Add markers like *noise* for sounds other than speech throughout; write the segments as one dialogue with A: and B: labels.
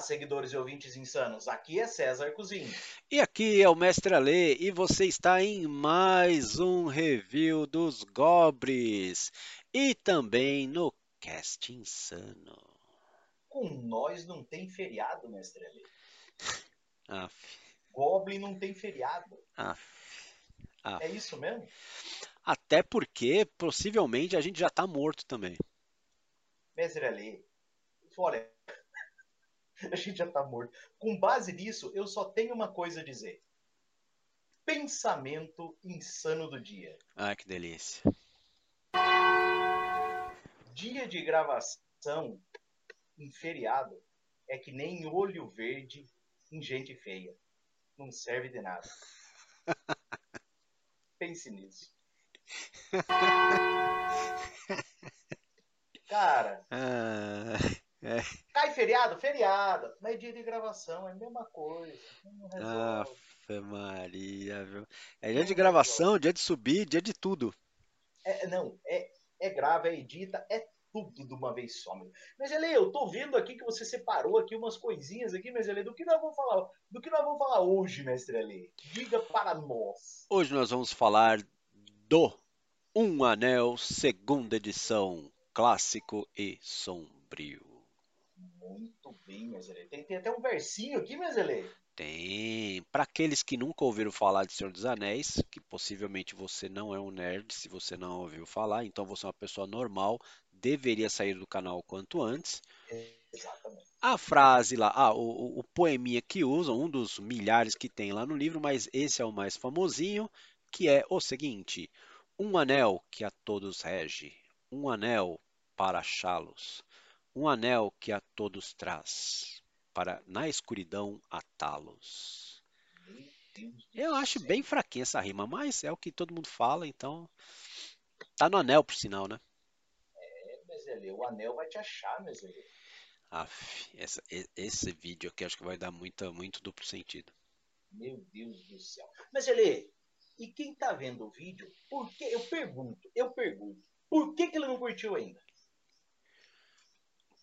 A: seguidores e ouvintes insanos. Aqui é César Cozinho.
B: E aqui é o Mestre Alê e você está em mais um review dos Gobres e também no Cast Insano.
A: Com nós não tem feriado, Mestre Alê. *laughs*
B: Aff,
A: Goblin não tem feriado.
B: aff, aff.
A: É isso mesmo?
B: Até porque possivelmente a gente já tá morto também.
A: Mestre Alê, olha, *laughs* a gente já tá morto. Com base nisso, eu só tenho uma coisa a dizer. Pensamento insano do dia.
B: Ah, que delícia.
A: Dia de gravação em feriado é que nem olho verde em gente feia. Não serve de nada. *laughs* Pense nisso. Cara,
B: Ah,
A: cai feriado? Feriado. Mas dia de gravação é a mesma coisa.
B: Aff, Maria, viu? É dia de gravação, dia de subir, dia de tudo.
A: É, não, é, é grave, é edita, é tudo de uma vez só, meu. Mas Ele, eu tô vendo aqui que você separou aqui umas coisinhas aqui, mas Ele, do que nós vamos falar? Do que nós vamos falar hoje, mestre Ale? Diga para nós.
B: Hoje nós vamos falar do Um Anel, segunda edição, clássico e sombrio.
A: Muito bem, Mesele. Tem, tem até um versinho aqui, Mesele.
B: Tem. Para aqueles que nunca ouviram falar de Senhor dos Anéis, que possivelmente você não é um nerd, se você não ouviu falar, então você é uma pessoa normal, deveria sair do canal o quanto antes.
A: Exatamente.
B: A frase lá, ah, o, o- o poeminha que usam, um dos milhares que tem lá no livro, mas esse é o mais famosinho, que é o seguinte: Um anel que a todos rege, um anel para achá-los, um anel que a todos traz, para na escuridão atá-los. Eu acho bem fraquinha essa rima, mas é o que todo mundo fala, então. Tá no anel, por sinal, né?
A: É, Mesele, o anel vai te achar, Mesele.
B: Aff, essa- esse vídeo aqui acho que vai dar muita, muito duplo sentido.
A: Meu Deus do céu. Mesele, e quem tá vendo o vídeo, por que, eu pergunto, eu pergunto, por que, que ele não curtiu ainda?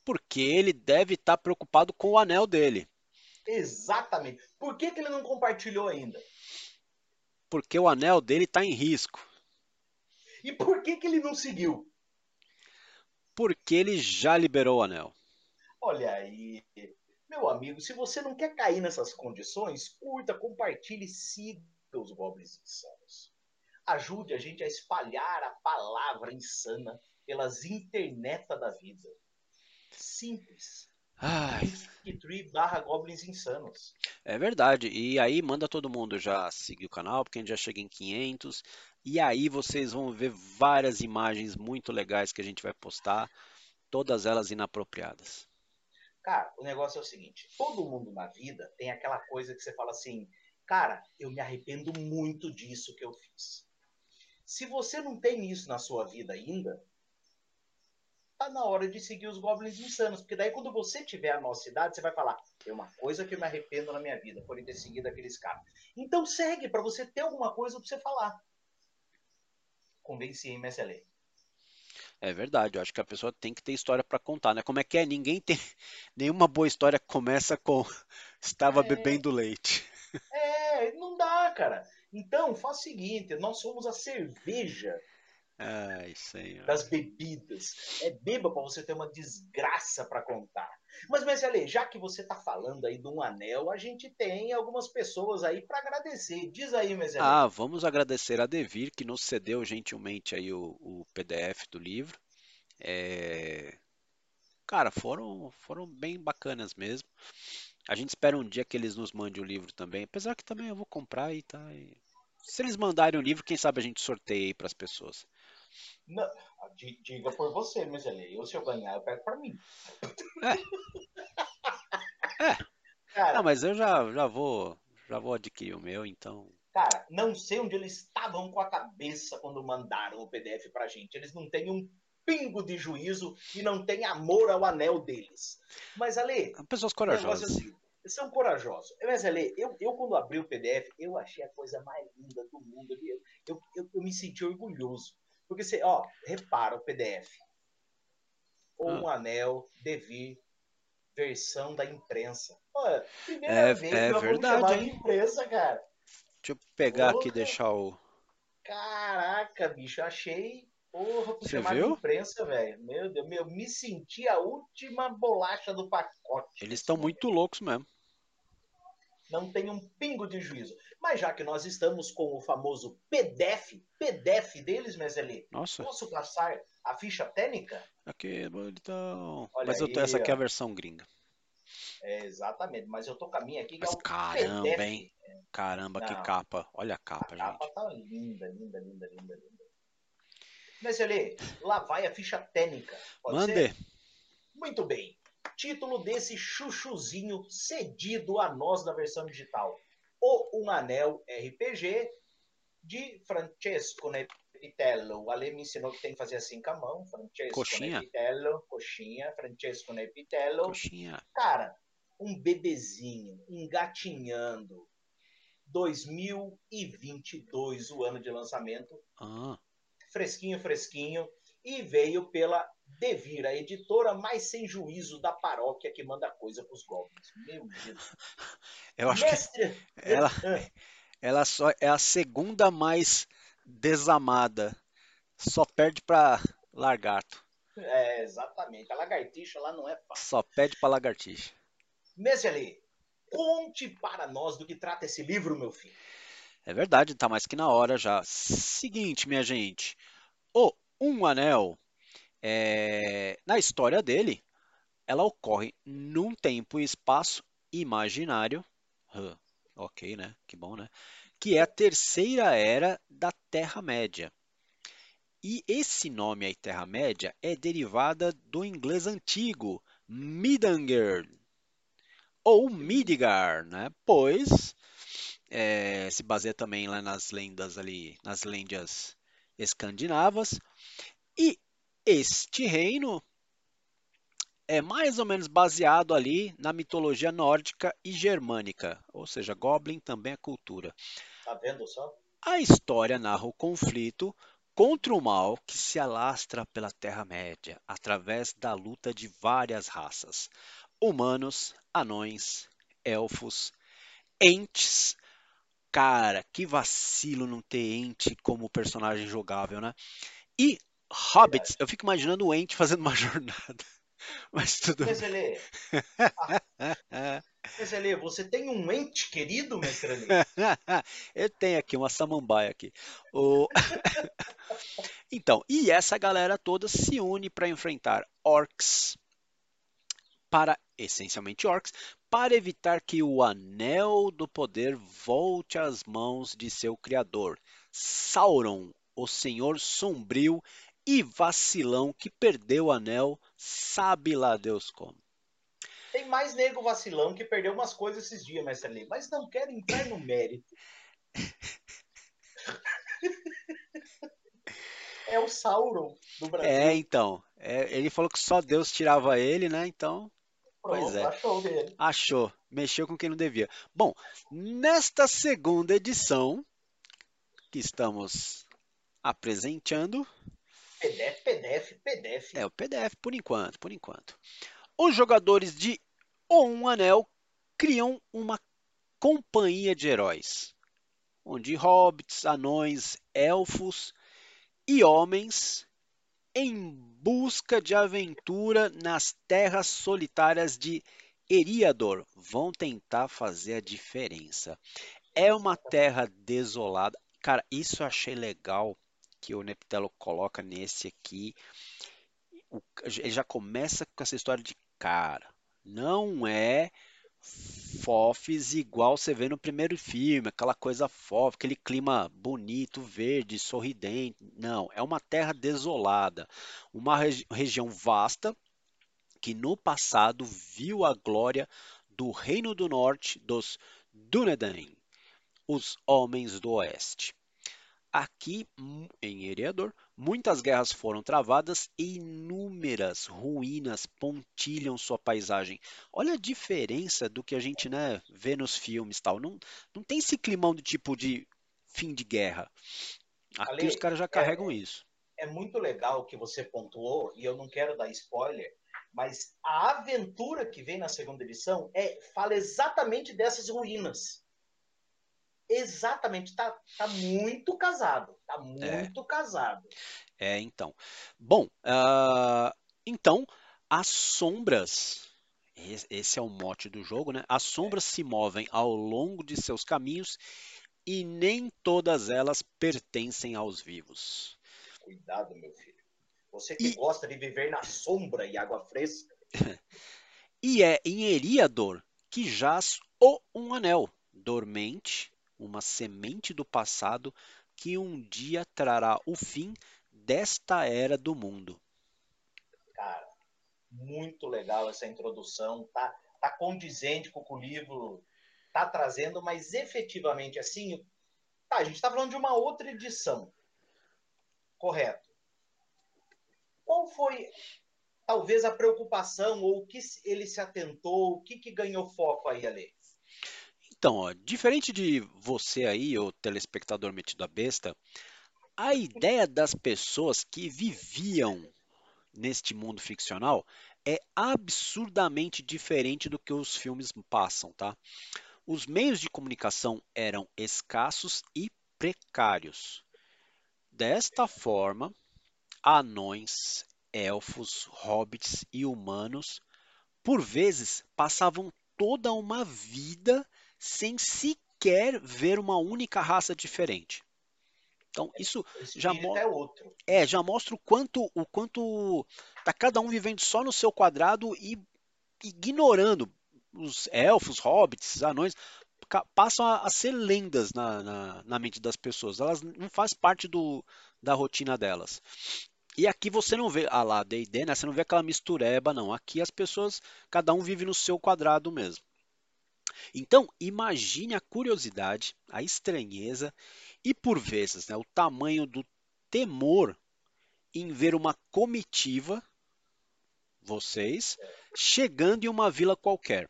B: Porque ele deve estar preocupado com o anel dele.
A: Exatamente. Por que, que ele não compartilhou ainda?
B: Porque o anel dele está em risco.
A: E por que, que ele não seguiu?
B: Porque ele já liberou o anel.
A: Olha aí, meu amigo, se você não quer cair nessas condições, curta, compartilhe, siga os Goblins Insanos. Ajude a gente a espalhar a palavra insana pelas interneta da vida. Simples.
B: Ai,
A: barra Goblins Insanos.
B: é verdade. E aí manda todo mundo já seguir o canal, porque a gente já chega em 500. E aí vocês vão ver várias imagens muito legais que a gente vai postar, todas elas inapropriadas.
A: Cara, o negócio é o seguinte: todo mundo na vida tem aquela coisa que você fala assim, cara, eu me arrependo muito disso que eu fiz. Se você não tem isso na sua vida ainda, tá na hora de seguir os Goblins Insanos, porque daí quando você tiver a nossa idade, você vai falar, tem uma coisa que eu me arrependo na minha vida, por ter seguido aqueles caras. Então segue para você ter alguma coisa para você falar. Convenci, hein, Messelê?
B: É verdade, eu acho que a pessoa tem que ter história para contar, né? Como é que é? Ninguém tem *laughs* nenhuma boa história começa com *laughs* estava
A: É.
B: bebendo leite.
A: É, não dá, cara. Então, faz o seguinte, nós somos a cerveja
B: Ai, senhor.
A: das bebidas. É beba para você ter uma desgraça para contar. Mas, Mesele, já que você tá falando aí de um anel, a gente tem algumas pessoas aí para agradecer. Diz aí, Mesele.
B: Ah, vamos agradecer a Devir que nos cedeu gentilmente aí o, o PDF do livro. É, Cara, foram, foram bem bacanas mesmo. A gente espera um dia que eles nos mandem o livro também. Apesar que também eu vou comprar e tá. e- Se eles mandarem o livro, quem sabe a gente sorteia aí para as pessoas.
A: Não, di- diga por você, Mesele. Eu, se eu ganhar, eu pego para mim.
B: É.
A: Cara,
B: Não, mas eu já, já vou já vou adquirir o meu, então.
A: Cara, não sei onde eles estavam com a cabeça quando mandaram o PDF pra gente. Eles não têm um pingo de juízo e não têm amor ao anel deles. Mas, Ale,
B: Pessoas
A: é
B: corajosas.
A: eles são corajosos. Mas, Ale, eu, eu quando abri o PDF, eu achei a coisa mais linda do mundo. Eu, eu, eu, eu me senti orgulhoso. Porque você, ó, repara o PDF. Um anel, Devir, versão da imprensa. Pô, primeira é, vez é que
B: verdade,
A: hein? imprensa, cara.
B: Deixa eu pegar Porra. aqui e deixar o.
A: Caraca, bicho, achei. Porra, por chamar viu? de imprensa, velho. Meu Deus, meu, me senti a última bolacha do pacote.
B: Eles estão muito loucos mesmo.
A: Não tem um pingo de juízo. Mas já que nós estamos com o famoso PDF, PDF deles, Meseli,
B: Nossa.
A: posso passar a ficha técnica?
B: Aqui, então. Olha mas aí, eu, essa aqui é a versão gringa.
A: É, exatamente, mas eu tô com a minha aqui.
B: Mas
A: é
B: caramba, PDF. hein? Caramba, Não, que capa. Olha a capa, a gente.
A: A capa tá linda, linda, linda, linda, linda. Meseli, lá vai a ficha técnica. Pode Mande. Ser? Muito bem. Título desse chuchuzinho cedido a nós da versão digital. O Um Anel RPG de Francesco Nepitello. O Ale me ensinou que tem que fazer assim com a mão. Francesco
B: coxinha.
A: Nepitello. Coxinha. Francesco Nepitello.
B: Coxinha.
A: Cara, um bebezinho engatinhando. 2022, o ano de lançamento.
B: Ah.
A: Fresquinho, fresquinho. E veio pela Devir, a editora mais sem juízo da paróquia que manda coisa pros goblins. Meu Deus. *laughs*
B: Eu acho Mestre... que ela, ela só é a segunda mais desamada. Só perde para lagarto.
A: É, exatamente. A lagartixa lá não é fácil.
B: Só pede para lagartixa.
A: Mestre conte para nós do que trata esse livro, meu filho.
B: É verdade, tá mais que na hora já. Seguinte, minha gente. O Um Anel, é... na história dele, ela ocorre num tempo e espaço imaginário. Huh, ok, né? Que bom, né? que é a terceira era da Terra-média. E esse nome aí, Terra-média, é derivada do inglês antigo, Midgard, ou Midgar, né? pois é, se baseia também lá nas lendas ali, nas lendas escandinavas. E este reino é mais ou menos baseado ali na mitologia nórdica e germânica, ou seja, Goblin também é cultura.
A: Tá vendo só?
B: A história narra o conflito contra o mal que se alastra pela Terra-média através da luta de várias raças: humanos, anões, elfos, entes. Cara, que vacilo não ter ente como personagem jogável, né? E hobbits, eu fico imaginando o ente fazendo uma *laughs* jornada. Mas tudo
A: Meselê. Ah, Meselê, você tem um ente querido, mestre *laughs*
B: Eu tenho aqui uma samambaia aqui. O... *laughs* então, e essa galera toda se une para enfrentar orcs para essencialmente orcs, para evitar que o anel do poder volte às mãos de seu criador, Sauron, o Senhor sombrio e vacilão que perdeu o anel, sabe lá Deus como.
A: Tem mais nego vacilão que perdeu umas coisas esses dias, mestre ali, mas não quero entrar no mérito. *laughs* é o Sauron do Brasil.
B: É, então. É, ele falou que só Deus tirava ele, né? Então.
A: Pronto, pois é. Achou dele.
B: Achou. Mexeu com quem não devia. Bom, nesta segunda edição que estamos apresentando,
A: PDF, PDF, PDF.
B: É, o PDF por enquanto, por enquanto. Os jogadores de Um Anel criam uma companhia de heróis, onde hobbits, anões, elfos e homens em busca de aventura nas terras solitárias de Eriador vão tentar fazer a diferença. É uma terra desolada. Cara, isso eu achei legal que o Neptelo coloca nesse aqui, ele já começa com essa história de cara. Não é fofes igual você vê no primeiro filme, aquela coisa fofa, aquele clima bonito, verde, sorridente. Não, é uma terra desolada, uma regi região vasta que no passado viu a glória do Reino do Norte dos Dúnedain, os Homens do Oeste. Aqui em Eriador, muitas guerras foram travadas e inúmeras ruínas pontilham sua paisagem. Olha a diferença do que a gente né, vê nos filmes tal. Não, não tem esse climão do tipo de fim de guerra. Aqui Ali, os caras já carregam
A: é,
B: isso.
A: É muito legal que você pontuou, e eu não quero dar spoiler, Mas a aventura que vem na segunda edição é fala exatamente dessas ruínas. Exatamente, tá, tá muito casado, tá
B: É.
A: muito casado.
B: É, então. Bom, ah, então, as sombras, es- esse é o mote do jogo, né? As sombras se movem ao longo de seus caminhos e nem todas elas pertencem aos vivos.
A: Cuidado, meu filho. Você que
B: E-
A: gosta de viver na sombra e água fresca, *laughs*
B: E é em Eriador que jaz o um anel, dormente, uma semente do passado que um dia trará o fim desta era do mundo.
A: cara, muito legal essa introdução, tá, tá condizente com o que o livro tá trazendo, mas efetivamente assim, tá, a gente tá falando de uma outra edição, correto? Qual foi talvez a preocupação ou o que ele se atentou, o que que ganhou foco aí, Ale?
B: Então, ó, diferente de você aí, o telespectador metido a besta, a ideia das pessoas que viviam neste mundo ficcional é absurdamente diferente do que os filmes passam, tá? Os meios de comunicação eram escassos e precários. Desta forma, anões, elfos, hobbits e humanos, por vezes, passavam toda uma vida sem sequer ver uma única raça diferente. Então, isso
A: O
B: Já
A: espírito
B: mo-
A: é outro.
B: é, já mostra o quanto o quanto tá cada um vivendo só no seu quadrado e ignorando os elfos, hobbits, anões, passam a, a ser lendas na, na, na mente das pessoas. Elas não faz parte do, da rotina delas. E aqui você não vê, ah lá, D&D, né? Você não vê aquela mistureba, não. Aqui as pessoas, cada um vive no seu quadrado mesmo. Então, imagine a curiosidade, a estranheza e, por vezes, né, o tamanho do temor em ver uma comitiva, vocês, chegando em uma vila qualquer,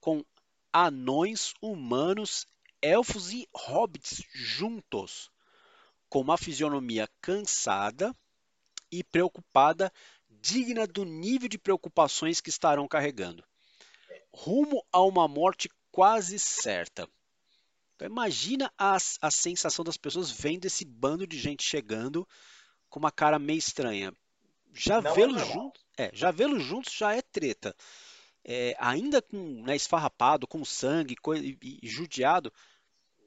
B: com anões, humanos, elfos e hobbits juntos, com uma fisionomia cansada e preocupada, digna do nível de preocupações que estarão carregando, rumo a uma morte quase certa. Então, imagina a, a sensação das pessoas vendo esse bando de gente chegando com uma cara meio estranha. Já
A: é
B: vê-los
A: normal.
B: juntos, é, já vê-los juntos já é treta. É, ainda com né, esfarrapado, com sangue e, e judiado,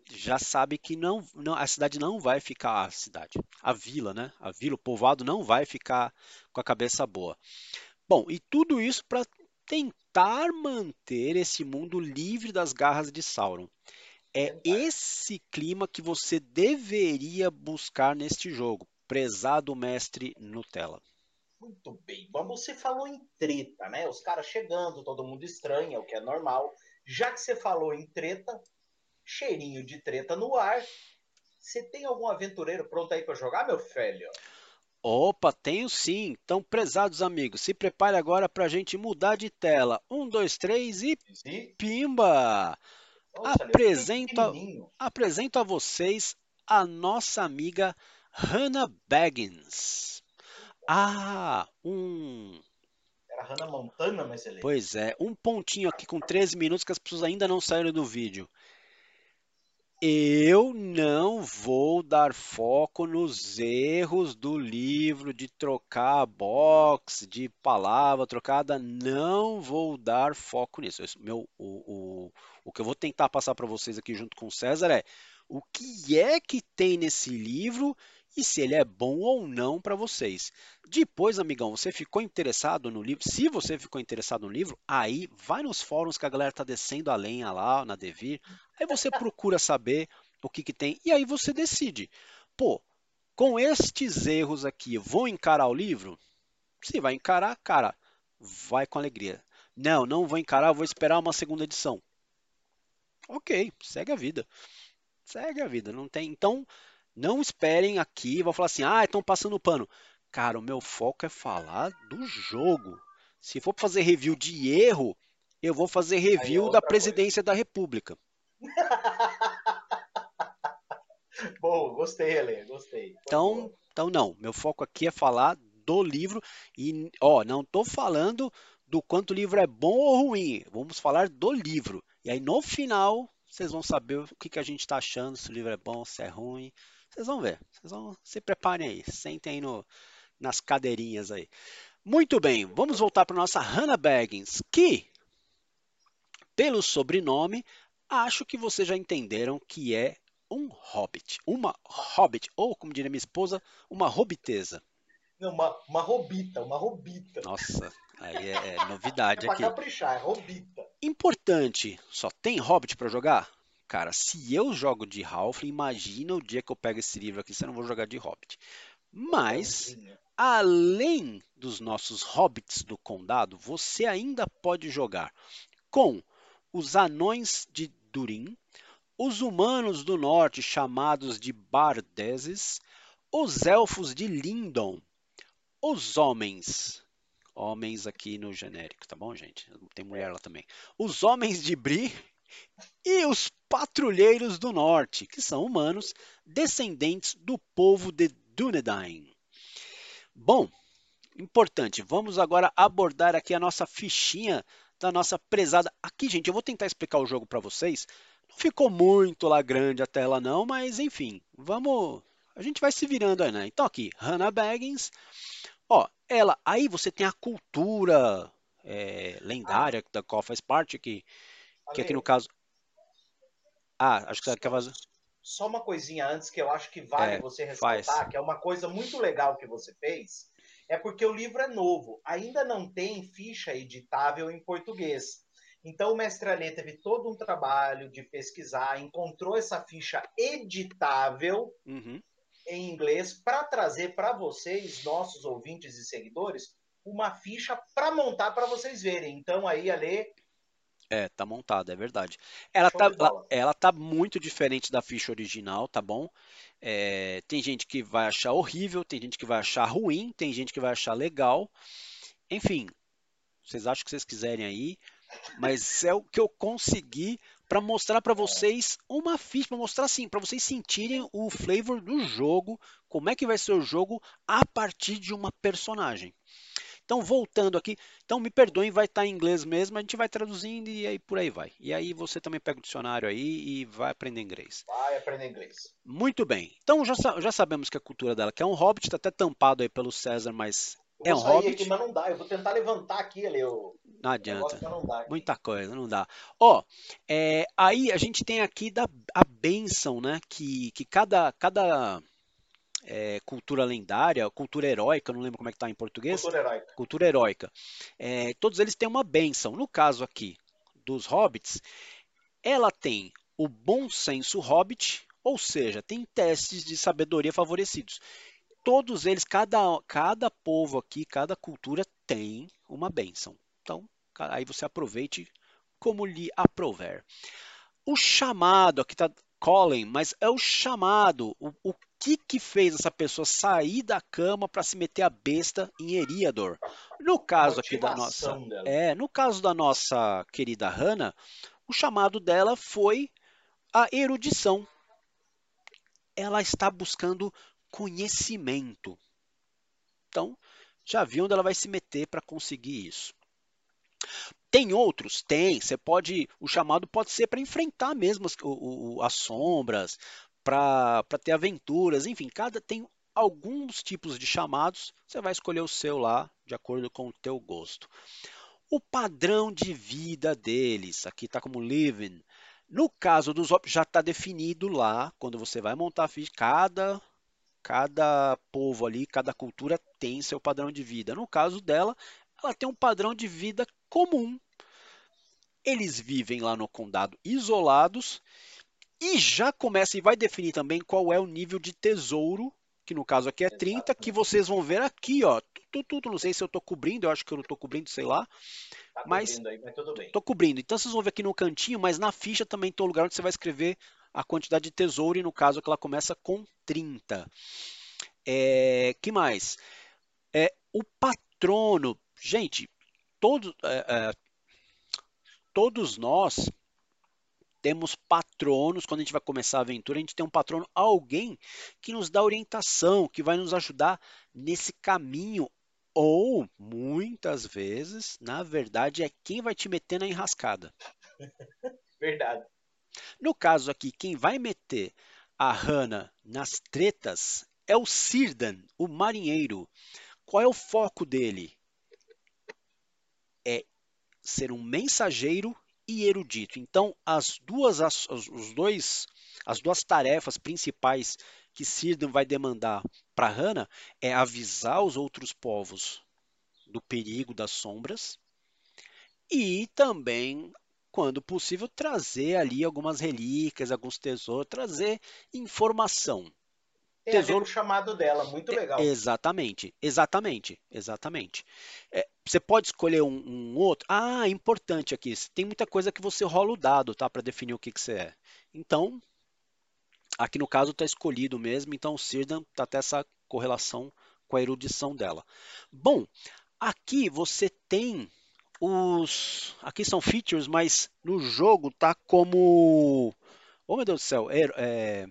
B: já sabe que não, não, a cidade não vai ficar a cidade, a vila, né? A vila, o povoado não vai ficar com a cabeça boa. Bom, e tudo isso para tentar manter esse mundo livre das garras de Sauron. É esse clima que você deveria buscar neste jogo, prezado mestre Nutella.
A: Muito bem. Mas você falou em treta, né? Os caras chegando, todo mundo estranha, o que é normal. Já que você falou em treta, cheirinho de treta no ar. Você tem algum aventureiro pronto aí para jogar, meu filho?
B: Opa, tenho sim. Então, prezados amigos, se prepare agora para a gente mudar de tela. Um, dois, três e
A: E,
B: pimba!
A: nossa,
B: Apresenta-
A: Leandro, pequenininho.
B: Apresento a vocês a nossa amiga Hannah Baggins. Ah, um.
A: Era Hannah Montana, mas ele.
B: Pois é, um pontinho aqui com 13 minutos que as pessoas ainda não saíram do vídeo. Eu não vou dar foco nos erros do livro de trocar box, de palavra trocada. Não vou dar foco nisso. Meu, o, o, o que eu vou tentar passar para vocês aqui junto com o César é o que é que tem nesse livro e se ele é bom ou não para vocês. Depois, amigão, você ficou interessado no livro? Se você ficou interessado no livro, aí vai nos fóruns que a galera tá descendo a lenha lá na Devir. Aí você *laughs* procura saber o que, que tem e aí você decide. Pô, com estes erros aqui, vou encarar o livro? Se vai encarar, cara, vai com alegria. Não, não vou encarar, vou esperar uma segunda edição. Ok, segue a vida. Segue a vida, não tem. Então, não esperem aqui, vou falar assim, ah, estão passando pano. Cara, o meu foco é falar do jogo. Se for fazer review de erro, eu vou fazer review da presidência da República. *laughs*
A: Boa, gostei, Helê, gostei.
B: Então, então não, meu foco aqui é falar do livro e, ó, não estou falando do quanto o livro é bom ou ruim, vamos falar do livro. E aí no final vocês vão saber o que, que a gente está achando, se o livro é bom, se é ruim. Vocês vão ver, vocês vão se preparem aí, sentem aí no, nas cadeirinhas aí. Muito bem, vamos voltar para nossa Hannah Baggins, que, pelo sobrenome, acho que vocês já entenderam que é um hobbit, uma hobbit, ou como diria minha esposa, uma hobbitesa.
A: Não, uma, uma robita, uma robita.
B: Nossa, aí é, é *laughs* novidade é aqui.
A: caprichar, é robita.
B: Importante, só tem hobbit para jogar? Cara, se eu jogo de Halfling, imagina o dia que eu pego esse livro aqui, se eu não vou jogar de hobbit. Mas, além dos nossos hobbits do condado, você ainda pode jogar com os anões de Durin, os humanos do norte chamados de Bardeses, os elfos de Lindon, os homens, homens aqui no genérico, tá bom, gente? Tem mulher lá também. Os homens de Bri e os patrulheiros do norte, que são humanos descendentes do povo de Dunedain. Bom, importante, vamos agora abordar aqui a nossa fichinha da nossa prezada. Aqui, gente, eu vou tentar explicar o jogo para vocês. Não ficou muito lá grande a tela não, mas enfim, vamos, a gente vai se virando aí, né? Então aqui, Hannah Baggins, ó, ela, aí você tem a cultura é, lendária da qual faz parte aqui, que aqui no caso, ah, acho que você quer fazer
A: só uma coisinha antes que eu acho que vale é, você ressaltar, faz. que é uma coisa muito legal que você fez, é porque o livro é novo, ainda não tem ficha editável em português. Então o Mestre Alê teve todo um trabalho de pesquisar, encontrou essa ficha editável
B: uhum.
A: em inglês para trazer para vocês, nossos ouvintes e seguidores, uma ficha para montar para vocês verem. Então aí, Alê,
B: é, tá montada, é verdade. Ela tá, ela, ela, tá muito diferente da ficha original, tá bom? É, tem gente que vai achar horrível, tem gente que vai achar ruim, tem gente que vai achar legal. Enfim, vocês acham que vocês quiserem aí, mas é o que eu consegui para mostrar para vocês uma ficha, para mostrar assim, para vocês sentirem o flavor do jogo, como é que vai ser o jogo a partir de uma personagem. Então, voltando aqui, então me perdoem, vai estar em inglês mesmo, a gente vai traduzindo e aí por aí vai. E aí você também pega o dicionário aí e vai aprender inglês.
A: Vai aprender inglês.
B: Muito bem. Então já, já sabemos que a cultura dela que é um hobbit, está até tampado aí pelo César, mas é um hobbit.
A: Aqui, mas não dá, eu vou tentar levantar aqui ali o.
B: Não adianta. Não Muita coisa, não dá. Ó, é, aí a gente tem aqui da, a bênção, né? Que, que cada, cada é, cultura lendária, cultura heróica, não lembro como é que está em português.
A: Cultura heróica.
B: Cultura heróica. É, todos eles têm uma benção. No caso aqui dos hobbits, ela tem o bom senso hobbit, ou seja, tem testes de sabedoria favorecidos. Todos eles, cada, cada povo aqui, cada cultura tem uma benção. Então, aí você aproveite como lhe aprover. O chamado, aqui está Colin, mas é o chamado, o, o que que fez essa pessoa sair da cama para se meter a besta em Eriador? No caso aqui da nossa, dela. é, no caso da nossa querida Hannah, o chamado dela foi a erudição. Ela está buscando conhecimento. Então, já viu onde ela vai se meter para conseguir isso. Tem outros? Tem. Você pode. O chamado pode ser para enfrentar mesmo as, o, o, as sombras, para ter aventuras, enfim, cada tem alguns tipos de chamados, você vai escolher o seu lá de acordo com o teu gosto. O padrão de vida deles, aqui está como living. No caso dos já está definido lá, quando você vai montar a ficha, cada, cada povo ali, cada cultura tem seu padrão de vida. No caso dela, ela tem um padrão de vida comum. Eles vivem lá no condado isolados e já começa e vai definir também qual é o nível de tesouro, que no caso aqui é 30, que vocês vão ver aqui, ó. Tudo, tudo, não sei se eu estou cobrindo, eu acho que eu não estou cobrindo, sei lá.
A: Tá mas.
B: Tô cobrindo. Então vocês vão ver aqui no cantinho, mas na ficha também tem o lugar onde você vai escrever a quantidade de tesouro, e no caso que ela começa com 30. É, que mais? É, o patrono. Gente, todo, é, é, todos nós temos patronos, quando a gente vai começar a aventura, a gente tem um patrono, alguém que nos dá orientação, que vai nos ajudar nesse caminho Ou, muitas vezes, na verdade, é quem vai te meter na enrascada. *laughs*
A: Verdade.
B: No caso aqui, quem vai meter a Hannah nas tretas é o Sirdan, o marinheiro. Qual é o foco dele? É ser um mensageiro e erudito. Então, as duas, as, os dois, as duas tarefas principais que Sirdan vai demandar para Hannah é avisar os outros povos do perigo das sombras e também, quando possível, trazer ali algumas relíquias, alguns tesouros, trazer informação.
A: Tem tesouro chamado dela, muito legal.
B: Exatamente, exatamente, exatamente. É, você pode escolher um, um, outro. Ah, importante aqui. Tem muita coisa que você rola o dado, tá, para definir o que, que você é. Então, aqui no caso está escolhido mesmo. Então, o Sirdan tá até essa correlação com a erudição dela. Bom, aqui você tem os, aqui são features, mas no jogo tá como, oh meu Deus do céu, é, é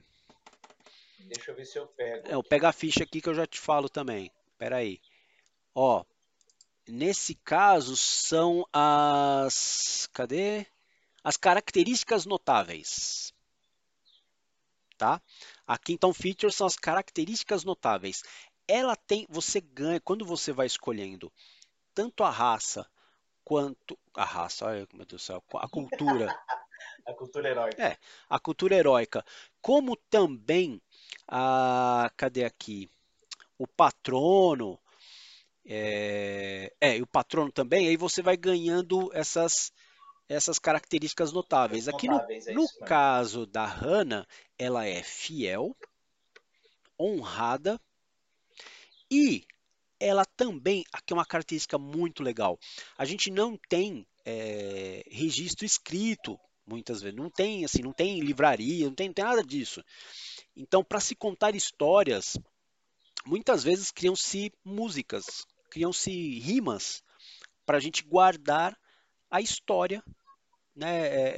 A: Deixa eu ver se eu pego.
B: É, eu pego a ficha aqui que eu já te falo também. Espera aí. Ó, nesse caso são as cadê? As características notáveis. Tá? Aqui então features são as características notáveis. Ela tem, você ganha quando você vai escolhendo tanto a raça quanto a raça, olha meu Deus do céu, a cultura. *laughs*
A: a cultura heróica.
B: É, a cultura heróica, como também a cadê aqui? O patrono, é, é, e o patrono também, aí você vai ganhando essas essas características notáveis. Aqui no, é no caso da Hannah, ela é fiel, honrada e ela também, aqui é uma característica muito legal. A gente não tem é, registro escrito, muitas vezes, não tem assim, não tem livraria, não tem, não tem nada disso. Então, para se contar histórias, muitas vezes criam-se músicas, criam-se rimas para a gente guardar a história né, é,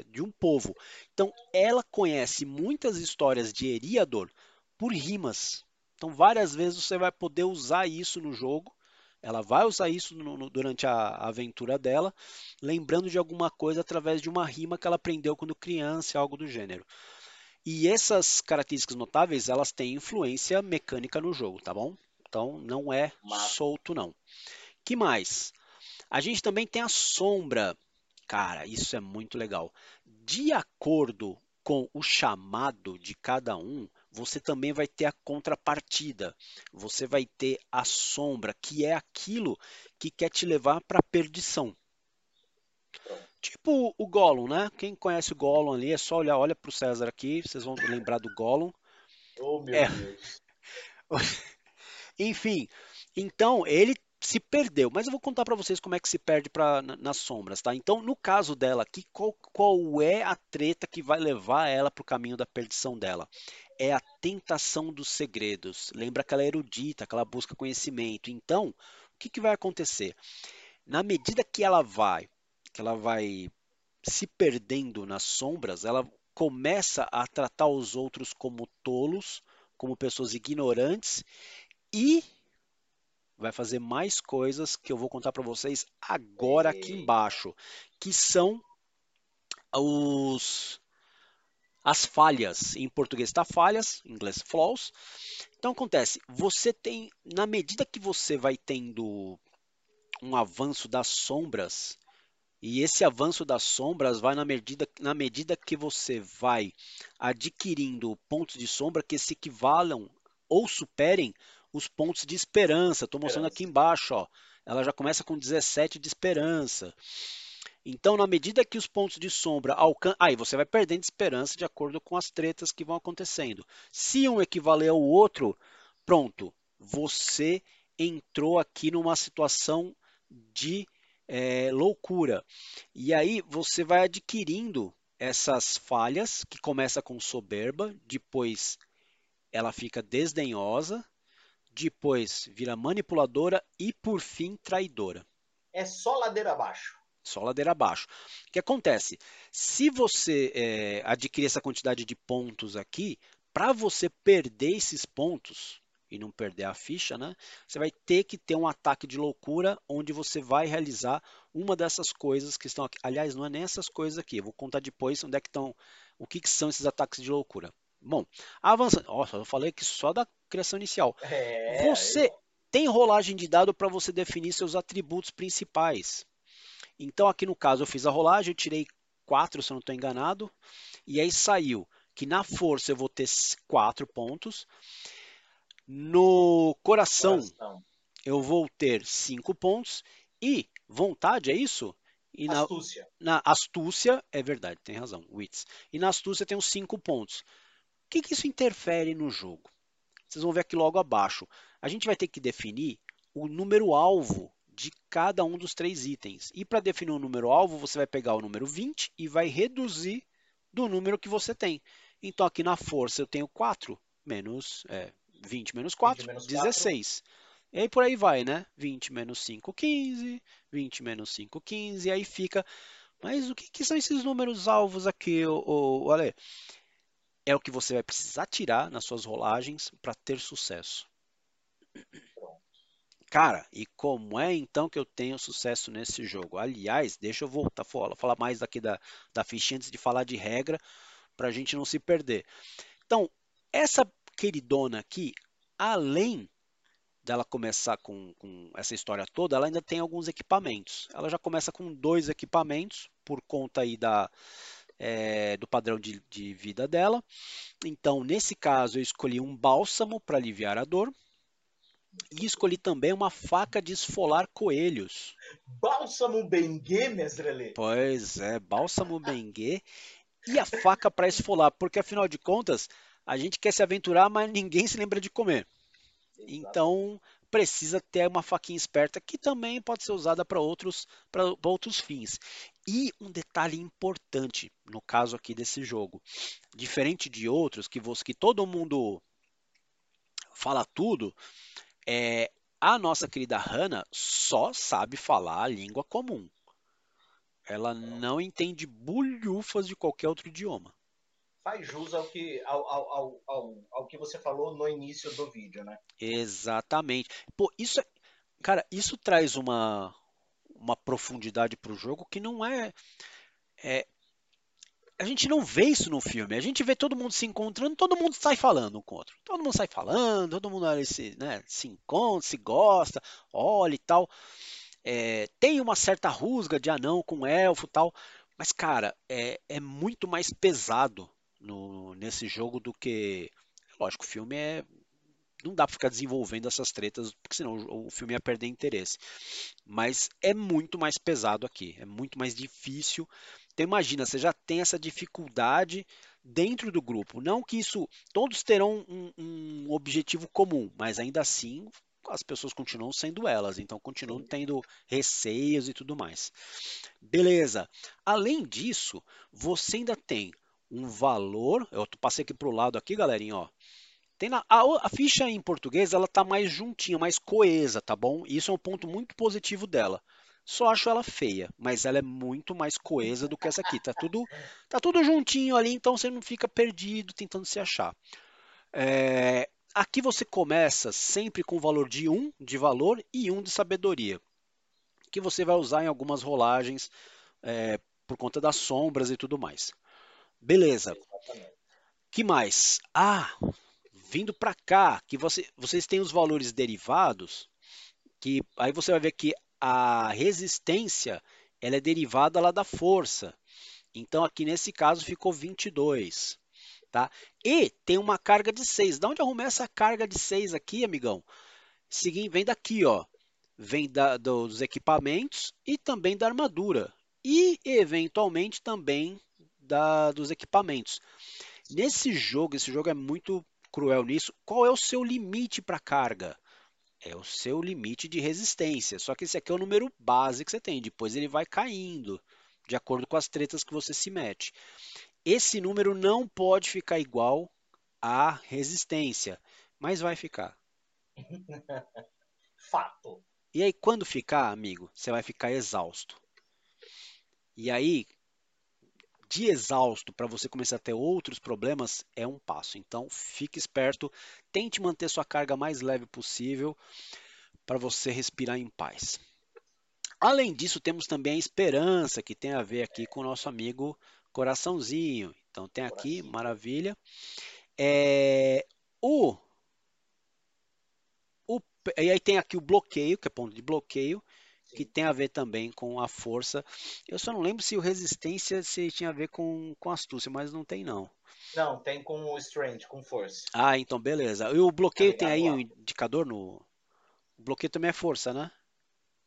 B: é, de um povo. Então, ela conhece muitas histórias de Eriador por rimas. Então, várias vezes você vai poder usar isso no jogo. Ela vai usar isso no, no, durante a, a, aventura dela, lembrando de alguma coisa através de uma rima que ela aprendeu quando criança, algo do gênero. E essas características notáveis, elas têm influência mecânica no jogo, tá bom? Então não é solto não. Que mais? A gente também tem a sombra. Cara, isso é muito legal. De acordo com o chamado de cada um, você também vai ter a contrapartida. Você vai ter a sombra, que é aquilo que quer te levar para a perdição. Tipo o Gollum, né? Quem conhece o Gollum ali, é só olhar, olha pro César aqui, vocês vão lembrar do Gollum.
A: Oh, meu é. Deus. *laughs*
B: Enfim, então ele se perdeu, mas eu vou contar para vocês como é que se perde pra, nas sombras, tá? Então, no caso dela aqui, qual, qual é a treta que vai levar ela para o caminho da perdição dela? É a tentação dos segredos. Lembra que ela é erudita, que ela busca conhecimento. Então, o que, que vai acontecer? Na medida que ela vai que ela vai se perdendo nas sombras, ela começa a tratar os outros como tolos, como pessoas ignorantes e vai fazer mais coisas que eu vou contar para vocês agora aqui embaixo, que são os as falhas. Em português está falhas, em inglês flaws. Então acontece, você tem, na medida que você vai tendo um avanço das sombras, e esse avanço das sombras vai na medida, na medida que você vai adquirindo pontos de sombra que se equivalam ou superem os pontos de esperança. Estou mostrando aqui embaixo, ó. Ela já começa com 17 de esperança. Então, na medida que os pontos de sombra alcançam. Aí você vai perdendo esperança de acordo com as tretas que vão acontecendo. Se um equivaler ao outro, pronto. Você entrou aqui numa situação de é, loucura. E aí você vai adquirindo essas falhas, que começa com soberba, depois ela fica desdenhosa, depois vira manipuladora e por fim traidora.
A: É só ladeira abaixo.
B: Só ladeira abaixo. O que acontece? Se você é, adquirir essa quantidade de pontos aqui, para você perder esses pontos, e não perder a ficha, né? Você vai ter que ter um ataque de loucura onde você vai realizar uma dessas coisas que estão aqui. Aliás, não é nem essas coisas aqui. Eu vou contar depois onde é que estão, o que, que são esses ataques de loucura. Bom, avançando. Nossa, eu falei aqui só da criação inicial. É, você tem rolagem de dado para você definir seus atributos principais. Então, aqui no caso, eu fiz a rolagem, eu tirei 4, se eu não estou enganado, e aí saiu que na força eu vou ter 4 pontos, no coração, coração. eu vou ter 5 pontos, e vontade, é isso? E
A: astúcia.
B: Na, na astúcia, é verdade, tem razão, wits. E na astúcia tem os 5 pontos. O que, que isso interfere no jogo? Vocês vão ver aqui logo abaixo. A gente vai ter que definir o número alvo de cada um dos três itens. E para definir o número alvo, você vai pegar o número 20 e vai reduzir do número que você tem. Então aqui na força eu tenho 4 menos é, 20 menos 4, 20 menos 16. 4. E aí por aí vai, né? 20 menos 5, 15. 20 menos 5, 15. E aí fica. Mas o que, que são esses números alvos aqui, o, o Ale? É o que você vai precisar tirar nas suas rolagens para ter sucesso. Cara, e como é então que eu tenho sucesso nesse jogo? Aliás, deixa eu voltar falar mais daqui da, da fichinha antes de falar de regra, para a gente não se perder. Então, essa queridona aqui, além dela começar com, com, essa história toda, ela ainda tem alguns equipamentos. Ela já começa com dois equipamentos, por conta aí da, é, do padrão de, de vida dela. Então, nesse caso, eu escolhi um bálsamo para aliviar a dor. E escolhi também uma faca de esfolar coelhos.
A: Bálsamo Bengue, mestre
B: Pois é, bálsamo Bengue e a faca para esfolar, porque afinal de contas, a gente quer se aventurar, mas ninguém se lembra de comer. Exato. Então, precisa ter uma faquinha esperta que também pode ser usada para outros, outros fins. E um detalhe importante no caso aqui desse jogo, diferente de outros que, você, que todo mundo fala tudo, é, a nossa querida Hannah só sabe falar a língua comum. Ela não entende bulhufas de qualquer outro idioma.
A: Faz jus ao que, ao, ao, ao, ao, que você falou no início do vídeo, né?
B: Exatamente. Pô, isso é, Cara, isso traz uma, uma profundidade para o jogo que não é, é a gente não vê isso no filme. A gente vê todo mundo se encontrando, todo mundo sai falando um com o outro. Todo mundo sai falando, todo mundo se, né, se encontra, se gosta, olha e tal. É, tem uma certa rusga de anão com elfo e tal. Mas, cara, é, é muito mais pesado no, nesse jogo do que. Lógico, o filme é. Não dá pra ficar desenvolvendo essas tretas, porque senão o filme ia perder interesse. Mas é muito mais pesado aqui, é muito mais difícil então imagina, você já tem essa dificuldade dentro do grupo. Não que isso todos terão um, um objetivo comum, mas ainda assim as pessoas continuam sendo elas, então continuam tendo receios e tudo mais. Beleza. Além disso, você ainda tem um valor. Eu passei aqui para o lado aqui, galerinha, ó. Tem na, a, a, ficha em português ela tá mais juntinha, mais coesa, tá bom? Isso é um ponto muito positivo dela. Só acho ela feia, mas ela é muito mais coesa do que essa aqui. Tá tudo, tá tudo juntinho ali, então você não fica perdido tentando se achar. É, aqui você começa sempre com o valor de 1 de valor e 1 de sabedoria, que você vai usar em algumas rolagens é, por conta das sombras e tudo mais. Beleza. Que mais? Ah, vindo para cá, que você, vocês têm os valores derivados, que aí você vai ver que a resistência ela é derivada lá da força. Então aqui nesse caso ficou 22. Tá? E tem uma carga de 6. Da onde arrumei essa carga de 6 aqui, amigão? Seguinte, vem daqui, ó. Vem da, dos equipamentos e também da armadura. E eventualmente também da, dos equipamentos. Nesse jogo, esse jogo é muito cruel nisso. Qual é o seu limite para carga? é o seu limite de resistência. Só que esse aqui é o número base que você tem. Depois ele vai caindo de acordo com as tretas que você se mete. Esse número não pode ficar igual à resistência, mas vai ficar. *laughs*
A: Fato.
B: E aí, quando ficar, amigo, você vai ficar exausto. E aí, de exausto para você começar a ter outros problemas é um passo. Então, fique esperto, tente manter sua carga mais leve possível para você respirar em paz. Além disso, temos também a esperança, que tem a ver aqui com o nosso amigo coraçãozinho. Então, tem aqui, maravilha. É, o, o, e aí tem aqui o bloqueio, que é ponto de bloqueio, que tem a ver também com a força. Eu só não lembro se o resistência se tinha a ver com, com astúcia, mas não tem não.
A: Não, tem com o strength, com força.
B: Ah, então beleza. E o bloqueio tem aí um indicador no. O bloqueio também é força, né?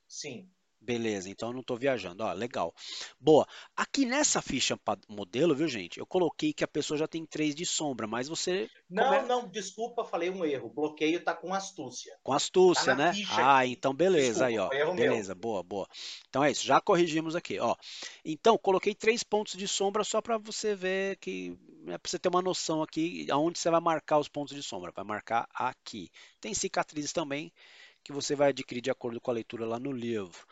A: Sim.
B: Beleza, então eu não estou viajando. Ó, legal. Boa. Aqui nessa ficha modelo, viu, gente? Eu coloquei que a pessoa já tem 3 de sombra, mas você.
A: Não, come... não, desculpa, falei um erro. Bloqueio tá com astúcia.
B: Com astúcia, tá né? Ah, aqui. então beleza desculpa, aí, ó. Beleza, meu. boa, boa. Então é isso, já corrigimos aqui, ó. Então, coloquei três pontos de sombra só para você ver que. É para você ter uma noção aqui aonde você vai marcar os pontos de sombra. Vai marcar aqui. Tem cicatrizes também que você vai adquirir de acordo com a leitura lá no livro.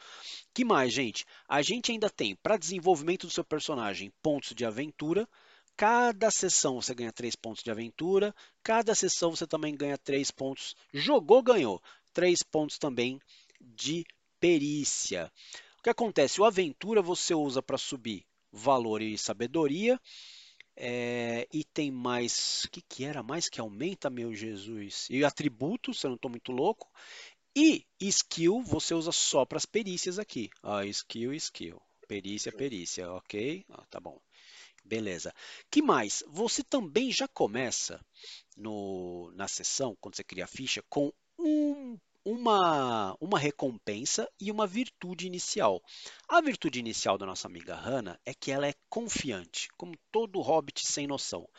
B: Que mais, gente? A gente ainda tem para desenvolvimento do seu personagem pontos de aventura. Cada sessão você ganha 3 pontos de aventura. Cada sessão você também ganha 3 pontos. Jogou, ganhou. 3 pontos também de perícia. O que acontece? O aventura você usa para subir valor e sabedoria. É, e tem mais. O que, que era mais que aumenta, meu Jesus? E atributo, se eu não estou muito louco. E skill você usa só para as perícias aqui. Ó, skill, skill. Perícia, perícia, ok? Ó, tá bom. Beleza. que mais? Você também já começa no, na sessão, quando você cria a ficha, com um, uma, uma recompensa e uma virtude inicial. A virtude inicial da nossa amiga Hannah é que ela é confiante, como todo hobbit sem noção.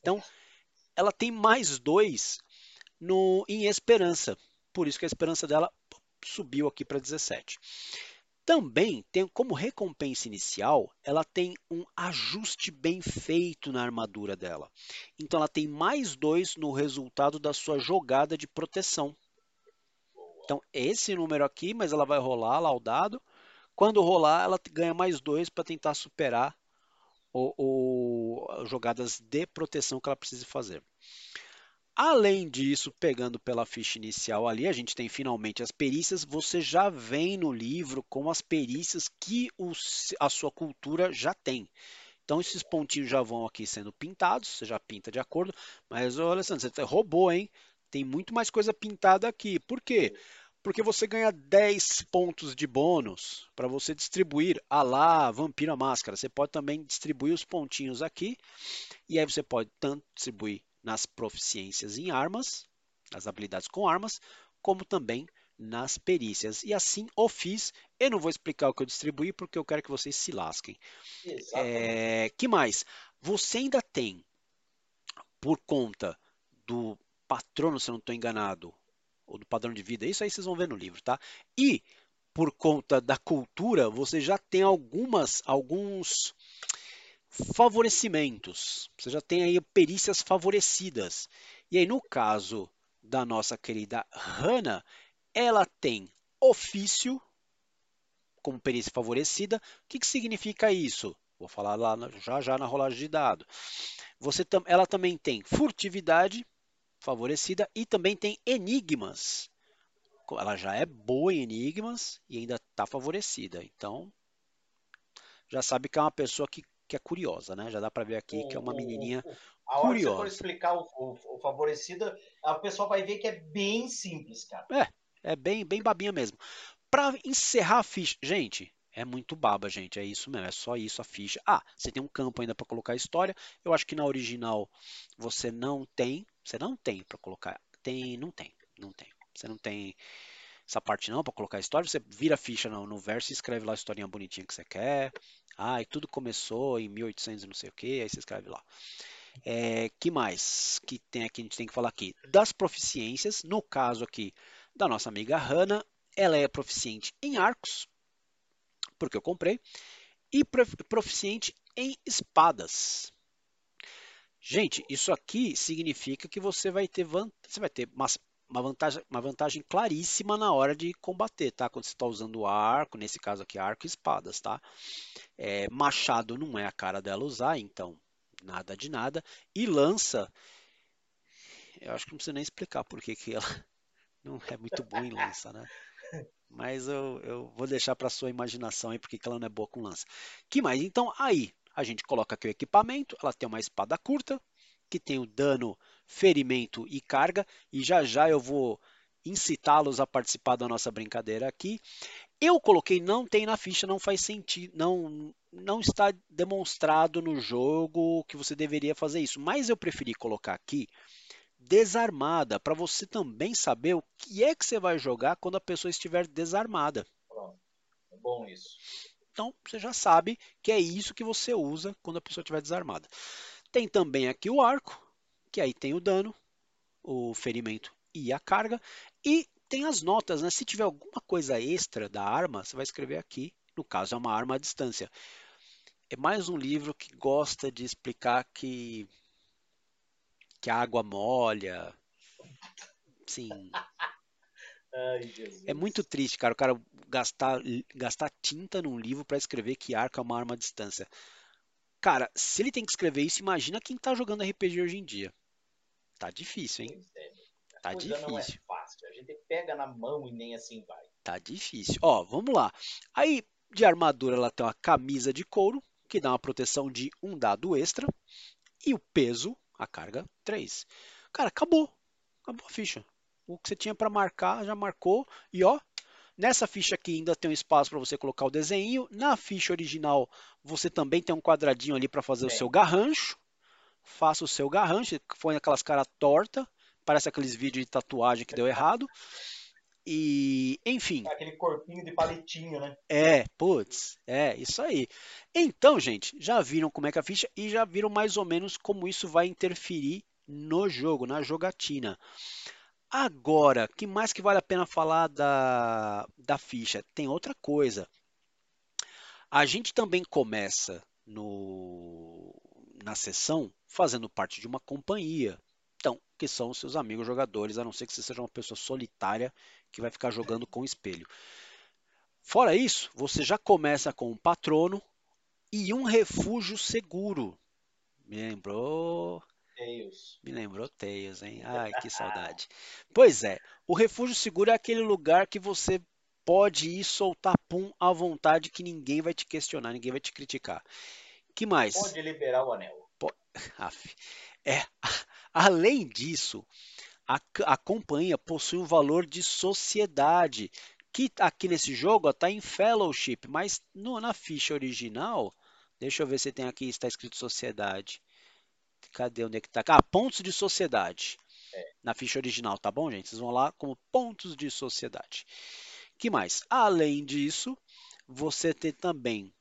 B: Então, ela tem mais dois no, em esperança por isso que a esperança dela subiu aqui para 17. Também tem como recompensa inicial, ela tem um ajuste bem feito na armadura dela. Então ela tem mais dois no resultado da sua jogada de proteção. Então esse número aqui, mas ela vai rolar lá o dado. Quando rolar, ela ganha mais dois para tentar superar o, o, jogadas de proteção que ela precisa fazer. Além disso, pegando pela ficha inicial ali, a gente tem finalmente as perícias. Você já vem no livro com as perícias que a sua cultura já tem. Então, esses pontinhos já vão aqui sendo pintados, você já pinta de acordo. Mas, olha, Alessandro, você roubou, hein? Tem muito mais coisa pintada aqui. Por quê? Porque você ganha 10 pontos de bônus para você distribuir a lá Vampira Máscara. Você pode também distribuir os pontinhos aqui. E aí você pode tanto distribuir nas proficiências em armas, nas habilidades com armas, como também nas perícias. E assim o fiz. Eu não vou explicar o que eu distribuí porque eu quero que vocês se lasquem. É, que mais? Você ainda tem, por conta do patrono, se eu não estou enganado, ou do padrão de vida, isso aí vocês vão ver no livro, tá? E por conta da cultura, você já tem algumas, alguns favorecimentos. Você já tem aí perícias favorecidas. E aí, no caso da nossa querida Hannah, ela tem ofício como perícia favorecida. O que, que significa isso? Vou falar lá já já na rolagem de dado. Você, ela também tem furtividade favorecida e também tem enigmas. Ela já é boa em enigmas e ainda está favorecida. Então, já sabe que é uma pessoa que que é curiosa, né? Já dá para ver aqui o, que é uma menininha o, o, a hora curiosa.
A: que você for explicar o, favorecido, a pessoa vai ver que é bem simples, cara.
B: É, é bem, bem babinha mesmo. Para encerrar a ficha, gente, é muito baba, gente. É isso mesmo, é só isso a ficha. Ah, você tem um campo ainda para colocar a história. Eu acho que na original você não tem. Você não tem para colocar. Tem, não tem, não tem. Você não tem essa parte não para colocar a história. Você vira a ficha no, no verso e escreve lá a historinha bonitinha que você quer. Ah, e tudo começou em 1800 não sei o que, aí você escreve lá. É, que mais que tem aqui, a gente tem que falar aqui? Das proficiências, no caso aqui da nossa amiga Hannah, ela é proficiente em arcos, porque eu comprei, e proficiente em espadas. Gente, isso aqui significa que você vai ter você vai ter uma vantagem, uma vantagem claríssima na hora de combater, tá? Quando você está usando arco, nesse caso aqui, arco e espadas, tá? É, machado não é a cara dela usar, então nada de nada. E lança, eu acho que não precisa nem explicar por que, que ela *laughs* não é muito boa em lança, né? Mas eu, eu vou deixar para sua imaginação aí porque ela não é boa com lança. Que mais? Então aí a gente coloca aqui o equipamento, ela tem uma espada curta, que tem o dano, ferimento e carga, e já já eu vou incitá-los a participar da nossa brincadeira aqui. Eu coloquei não tem na ficha, não faz sentido, não não está demonstrado no jogo que você deveria fazer isso, mas eu preferi colocar aqui desarmada para você também saber o que é que você vai jogar quando a pessoa estiver desarmada.
A: Pronto. É bom isso.
B: Então você já sabe que é isso que você usa quando a pessoa estiver desarmada. Tem também aqui o arco, que aí tem o dano, o ferimento e a carga. E tem as notas, né? Se tiver alguma coisa extra da arma, você vai escrever aqui. No caso, é uma arma à distância. É mais um livro que gosta de explicar que, que a água molha. Sim. *laughs*
A: Ai,
B: é muito triste, cara, o cara gastar, gastar tinta num livro para escrever que arco é uma arma à distância. Cara, se ele tem que escrever isso, imagina quem tá jogando RPG hoje em dia. Tá difícil, hein?
A: É.
B: Tá
A: difícil.
B: Não é
A: fácil. A gente pega na mão e nem assim vai.
B: Tá difícil. Ó, vamos lá. Aí, de armadura, ela tem uma camisa de couro, que dá uma proteção de um dado extra. E o peso, a carga, 3. Cara, acabou. Acabou a ficha. O que você tinha para marcar, já marcou. E ó, Nessa ficha aqui ainda tem um espaço para você colocar o desenho. Na ficha original, você também tem um quadradinho ali para fazer é. o seu garrancho. Faça o seu garrancho, põe aquelas caras torta, parece aqueles vídeos de tatuagem que deu errado. E, enfim.
A: Aquele corpinho de palitinho, né?
B: É, putz, é, isso aí. Então, gente, já viram como é que é a ficha e já viram mais ou menos como isso vai interferir no jogo, na jogatina. Agora, que mais que vale a pena falar da, da ficha? Tem outra coisa. A gente também começa no, na sessão fazendo parte de uma companhia. Então, que são seus amigos jogadores, a não ser que você seja uma pessoa solitária que vai ficar jogando com espelho. Fora isso, você já começa com um patrono e um refúgio seguro. Me lembrou
A: Tails.
B: Me lembrou Tails, hein? Ai, que saudade. *laughs* Pois é, o refúgio seguro é aquele lugar que você pode ir soltar pum à vontade que ninguém vai te questionar, ninguém vai te criticar. Que mais?
A: Pode liberar o anel. *laughs*
B: É, *laughs* além disso, a, a companhia possui um valor de sociedade, que aqui nesse jogo está em fellowship, mas no, na ficha original, deixa eu ver se tem aqui, está escrito sociedade. Cadê onde é que tá? Ah, pontos de sociedade. É. Na ficha original, tá bom, gente? Vocês vão lá como pontos de sociedade. que mais? Além disso, você tem também.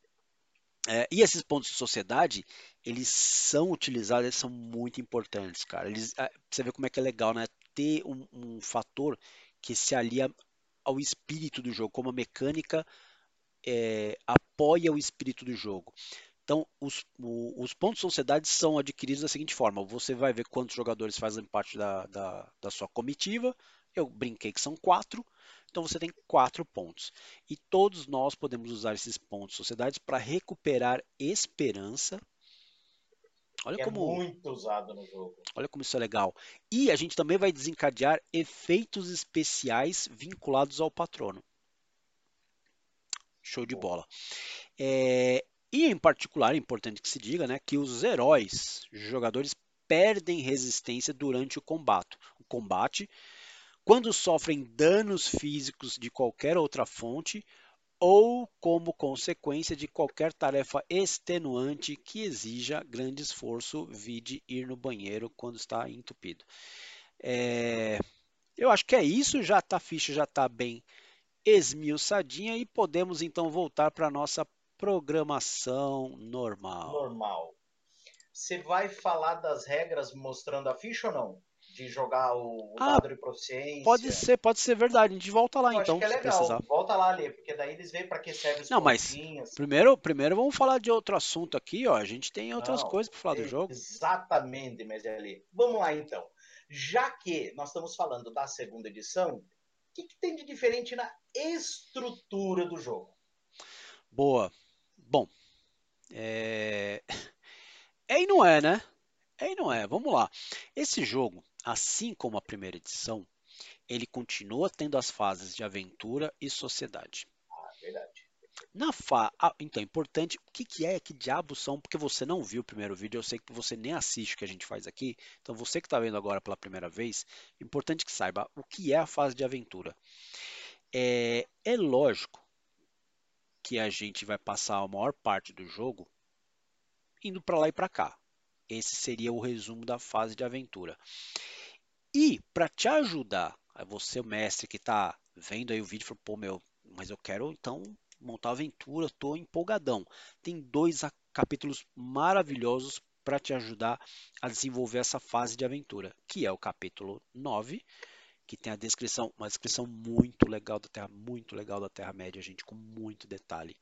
B: É, e esses pontos de sociedade, eles são utilizados, eles são muito importantes, cara. Eles, é, você vê como é que é legal, né? Ter um, um fator que se alia ao espírito do jogo, como a mecânica é, apoia o espírito do jogo. Então, os, o, os, pontos de sociedade são adquiridos da seguinte forma: você vai ver quantos jogadores fazem parte da, da, da sua comitiva. Eu brinquei que são quatro, então você tem quatro pontos. E todos nós podemos usar esses pontos de sociedade para recuperar esperança.
A: Olha é como, muito usado no jogo.
B: Olha como isso é legal. E a gente também vai desencadear efeitos especiais vinculados ao patrono. Show de bola. É, e em particular, é importante que se diga né, que os heróis, jogadores, perdem resistência durante o combate. O combate, quando sofrem danos físicos de qualquer outra fonte ou como consequência de qualquer tarefa extenuante que exija grande esforço, vide ir no banheiro quando está entupido. É, eu acho que é isso, já tá, a ficha já está bem esmiuçadinha e podemos então voltar para a nossa programação normal.
A: Normal. Você vai falar das regras mostrando a ficha ou não? De jogar o ah, dado de proficiência?
B: Pode ser, pode ser verdade. A gente volta lá
A: Eu
B: então.
A: Acho que é legal. Precisar. Volta lá, ali, porque daí eles veem para que serve os
B: Não, mas primeiro, primeiro vamos falar de outro assunto aqui, ó. A gente tem outras não, coisas para falar do jogo.
A: Exatamente, mas ali. Vamos lá então. Já que nós estamos falando da segunda edição, o que, que tem de diferente na estrutura do jogo?
B: Boa. Bom, é... é e não é, né? É e não é. Vamos lá. Esse jogo, assim como a primeira edição, ele continua tendo as fases de aventura e sociedade.
A: Ah, verdade.
B: Na fa... Ah, então, é importante, o que, que é, que diabos são, porque você não viu o primeiro vídeo, eu sei que você nem assiste o que a gente faz aqui, então você que está vendo agora pela primeira vez, é importante que saiba o que é a fase de aventura. É, é lógico que a gente vai passar a maior parte do jogo indo para lá e para cá. Esse seria o resumo da fase de aventura. E para te ajudar, você, mestre que está vendo aí o vídeo, falou, pô, meu, mas eu quero então montar aventura, estou empolgadão. Tem dois capítulos maravilhosos para te ajudar a desenvolver essa fase de aventura, que é o capítulo 9, que tem a descrição, uma descrição muito legal da Terra, muito legal da Terra-média, gente, com muito detalhe.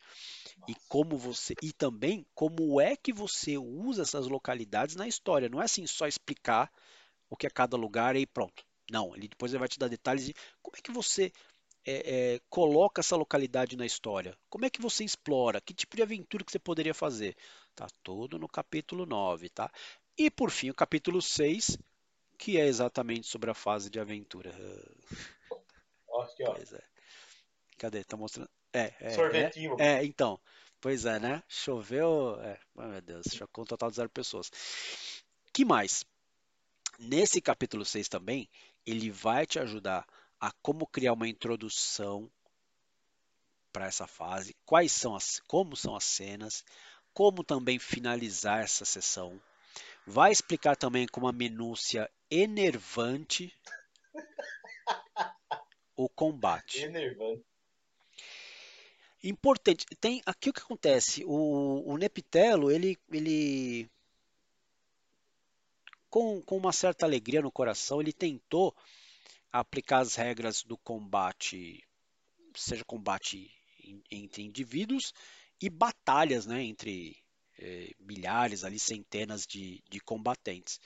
B: Nossa. E como você e também como é que você usa essas localidades na história. Não é assim só explicar o que é cada lugar e pronto. Não, ele depois ele vai te dar detalhes de como é que você é, é, coloca essa localidade na história. Como é que você explora? Que tipo de aventura que você poderia fazer? Tá tudo no capítulo 9, tá? E por fim, o capítulo 6, que é exatamente sobre a fase de aventura. *laughs*
A: Aqui, ó.
B: Pois é. Cadê? Tá mostrando. É, é,
A: Sorvetinho.
B: É, é, então. Pois é, né? Choveu. É. Oh, meu Deus, chocou um total de zero pessoas. que mais? Nesse capítulo 6 também, ele vai te ajudar a como criar uma introdução para essa fase, quais são as, como são as cenas, como também finalizar essa sessão. Vai explicar também com uma minúcia enervante o combate.
A: Enervante.
B: Importante, tem aqui o que acontece, o, o Neptelo, ele, ele com, com uma certa alegria no coração, ele tentou aplicar as regras do combate, seja combate entre indivíduos e batalhas né, entre é, milhares, ali centenas de, de combatentes.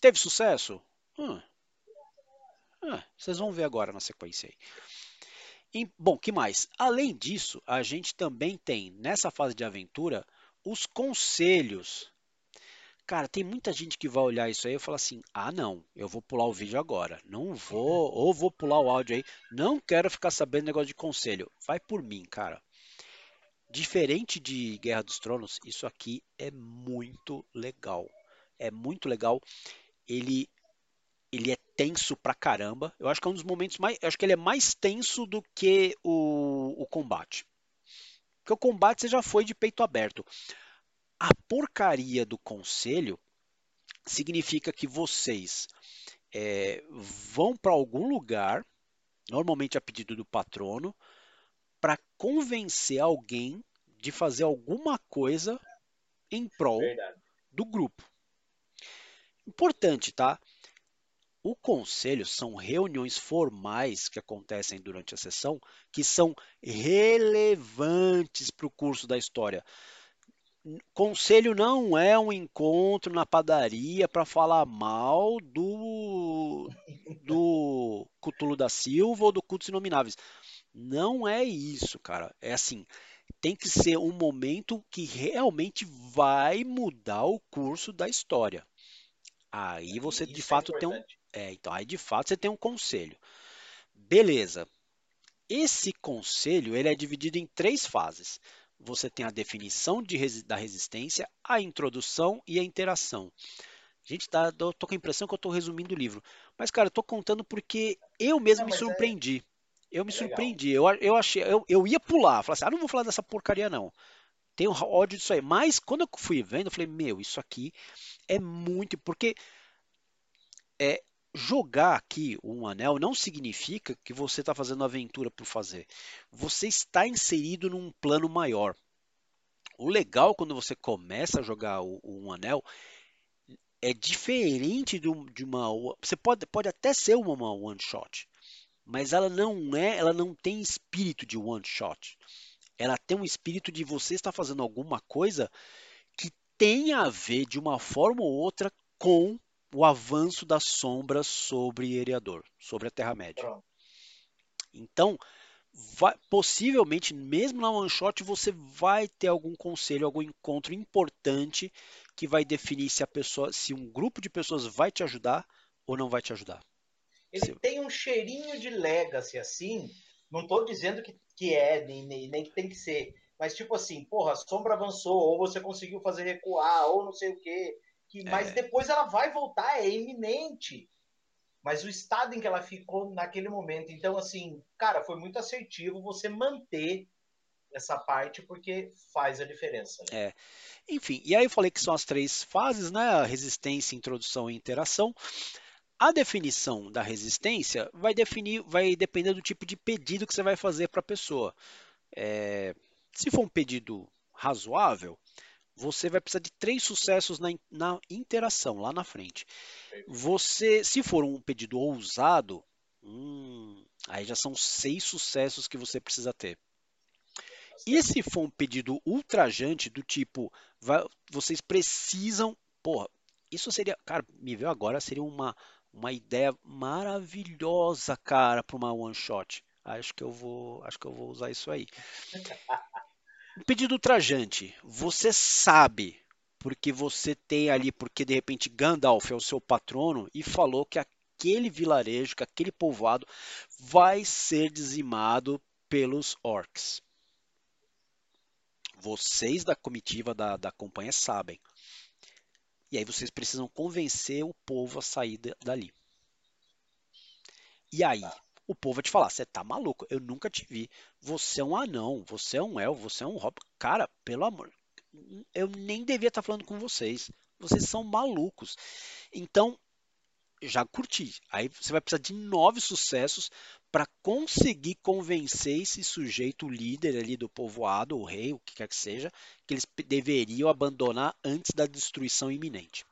B: Teve sucesso? Hum. Ah, vocês vão ver agora na sequência aí. E, bom, que mais? Além disso, a gente também tem nessa fase de aventura os conselhos Cara, tem muita gente que vai olhar isso aí e falar assim: ah, não, eu vou pular o vídeo agora. Não vou, ou vou pular o áudio aí. Não quero ficar sabendo negócio de conselho. Vai por mim, cara. Diferente de Guerra dos Tronos, isso aqui é muito legal. É muito legal. Ele ele é tenso pra caramba. Eu acho que é um dos momentos mais. Eu acho que ele é mais tenso do que o, o combate. Porque o combate você já foi de peito aberto. A porcaria do conselho significa que vocês é, vão para algum lugar, normalmente a pedido do patrono, para convencer alguém de fazer alguma coisa em prol
A: Verdade.
B: do grupo. Importante, tá? O conselho são reuniões formais que acontecem durante a sessão que são relevantes para o curso da história. Conselho não é um encontro na padaria para falar mal do do Cutulo da Silva ou do Cultos Inomináveis. Não é isso, cara. É assim, tem que ser um momento que realmente vai mudar o curso da história. Aí você isso de fato é tem um, é, então aí de fato você tem um conselho. Beleza. Esse conselho ele é dividido em três fases você tem a definição de, da resistência, a introdução e a interação. Gente, tá, eu tô com a impressão que eu tô resumindo o livro. Mas, cara, eu tô contando porque eu mesmo não, me é surpreendi. É... Eu me é surpreendi. Eu, eu achei, eu, eu ia pular, falar assim, ah, não vou falar dessa porcaria, não. Tenho ódio disso aí. Mas quando eu fui vendo, eu falei, meu, isso aqui é muito. Porque é, jogar aqui um anel não significa que você está fazendo aventura por fazer. Você está inserido num plano maior. O legal quando você começa a jogar o, um anel é diferente de, de, uma. Você pode, pode até ser uma, uma one shot, mas ela não é, ela não tem espírito de one shot. Ela tem um espírito de você estar fazendo alguma coisa que tem a ver de uma forma ou outra com o avanço das sombras sobre Eriador, sobre a Terra-média. Então, vai- possivelmente, mesmo na one shot, você vai ter algum conselho, algum encontro importante que vai definir se a pessoa, se um grupo de pessoas vai te ajudar ou não vai te ajudar.
A: Ele
B: Sim.
A: tem um cheirinho de legacy, assim. Não tô dizendo que, que é, nem, nem, nem que tem que ser. Mas, tipo assim, porra, a sombra avançou, ou você conseguiu fazer recuar, ou não sei o quê. Que, mas
B: É.
A: depois ela vai voltar, é iminente. Mas o estado em que ela ficou naquele momento. Então, assim, cara, foi muito assertivo você manter essa parte, porque faz a diferença. Né?
B: É. Enfim, e aí eu falei que são as três fases, né? A resistência, introdução e interação. A definição da resistência vai definir, vai depender do tipo de pedido que você vai fazer para a pessoa. É, se for um pedido razoável, você vai precisar de três sucessos na, na interação lá na frente. Você, se for um pedido ousado, hum, aí já são seis sucessos que você precisa ter. E se for um pedido ultrajante, do tipo, vai- vocês precisam. Porra, isso seria. Cara, me veio agora, seria uma, uma ideia maravilhosa, cara, para uma one shot. Acho que eu vou, acho que eu vou usar isso aí. Um pedido ultrajante. Você sabe, porque você tem ali, porque de repente Gandalf é o seu patrono e falou que aquele vilarejo, que aquele povoado vai ser dizimado pelos orcs. Vocês da comitiva da, da companhia sabem. E aí vocês precisam convencer o povo a sair da- dali. E aí, o povo vai te falar: você tá maluco, eu nunca te vi. Você é um anão, você é um elfo, você é um hobbit. Cara, pelo amor, eu nem devia estar falando com vocês. Vocês são malucos. Então, já curti. Aí você vai precisar de nove sucessos para conseguir convencer esse sujeito, líder ali do povoado, o rei, o que quer que seja, que eles deveriam abandonar antes da destruição iminente.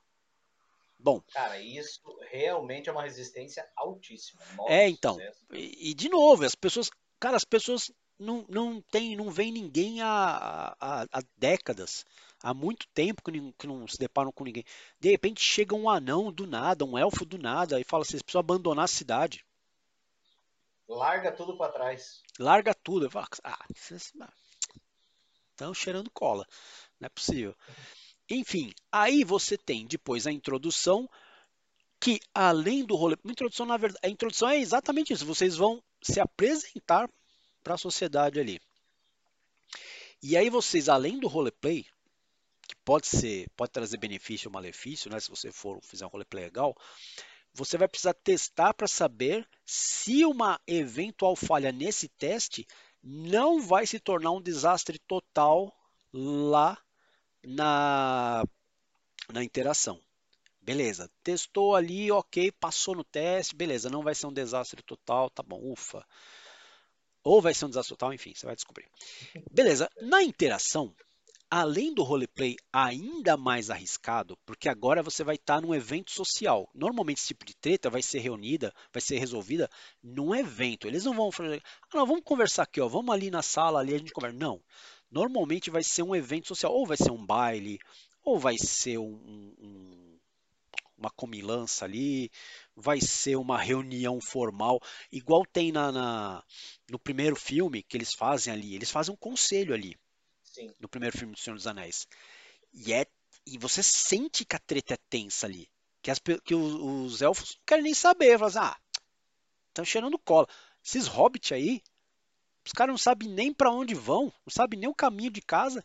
B: Bom,
A: Cara, isso realmente é uma resistência altíssima.
B: É, então. E, e, de novo, as pessoas, cara, as pessoas não, não tem, não vem ninguém há, há, há décadas, há muito tempo que, que não se deparam com ninguém. De repente chega um anão do nada, um elfo do nada, e fala: vocês precisam abandonar a cidade,
A: Larga tudo para trás.
B: larga tudo. Eu falo, ah, estão cheirando cola, não é possível. Enfim, aí você tem depois a introdução, que além do rolê, uma introdução na verdade, a introdução é exatamente isso. Vocês vão se apresentar para a sociedade ali. E aí vocês, além do roleplay, que pode ser, pode trazer benefício ou malefício, né? Se você for fizer um roleplay legal, você vai precisar testar para saber se uma eventual falha nesse teste não vai se tornar um desastre total lá na, na interação. Beleza, testou ali, ok, passou no teste, beleza, não vai ser um desastre total, tá bom, ufa. Ou vai ser um desastre total, enfim, você vai descobrir. Beleza, na interação, além do roleplay ainda mais arriscado, porque agora você vai estar num evento social. Normalmente esse tipo de treta vai ser reunida, vai ser resolvida num evento. Eles não vão fazer, ah, não, vamos conversar aqui, ó, vamos ali na sala, ali a gente conversa. Não. Normalmente vai ser um evento social, ou vai ser um baile, ou vai ser um, um, uma comilança ali, vai ser uma reunião formal, igual tem na, na, no primeiro filme que eles fazem ali. Eles fazem um conselho ali
A: Sim.
B: no primeiro filme do Senhor dos Anéis. E, é, e você sente que a treta é tensa ali. Que, as, que os, os, elfos não querem nem saber. Falam assim, ah, estão cheirando cola. Esses hobbits aí, os caras não sabem nem para onde vão, não sabem nem o caminho de casa.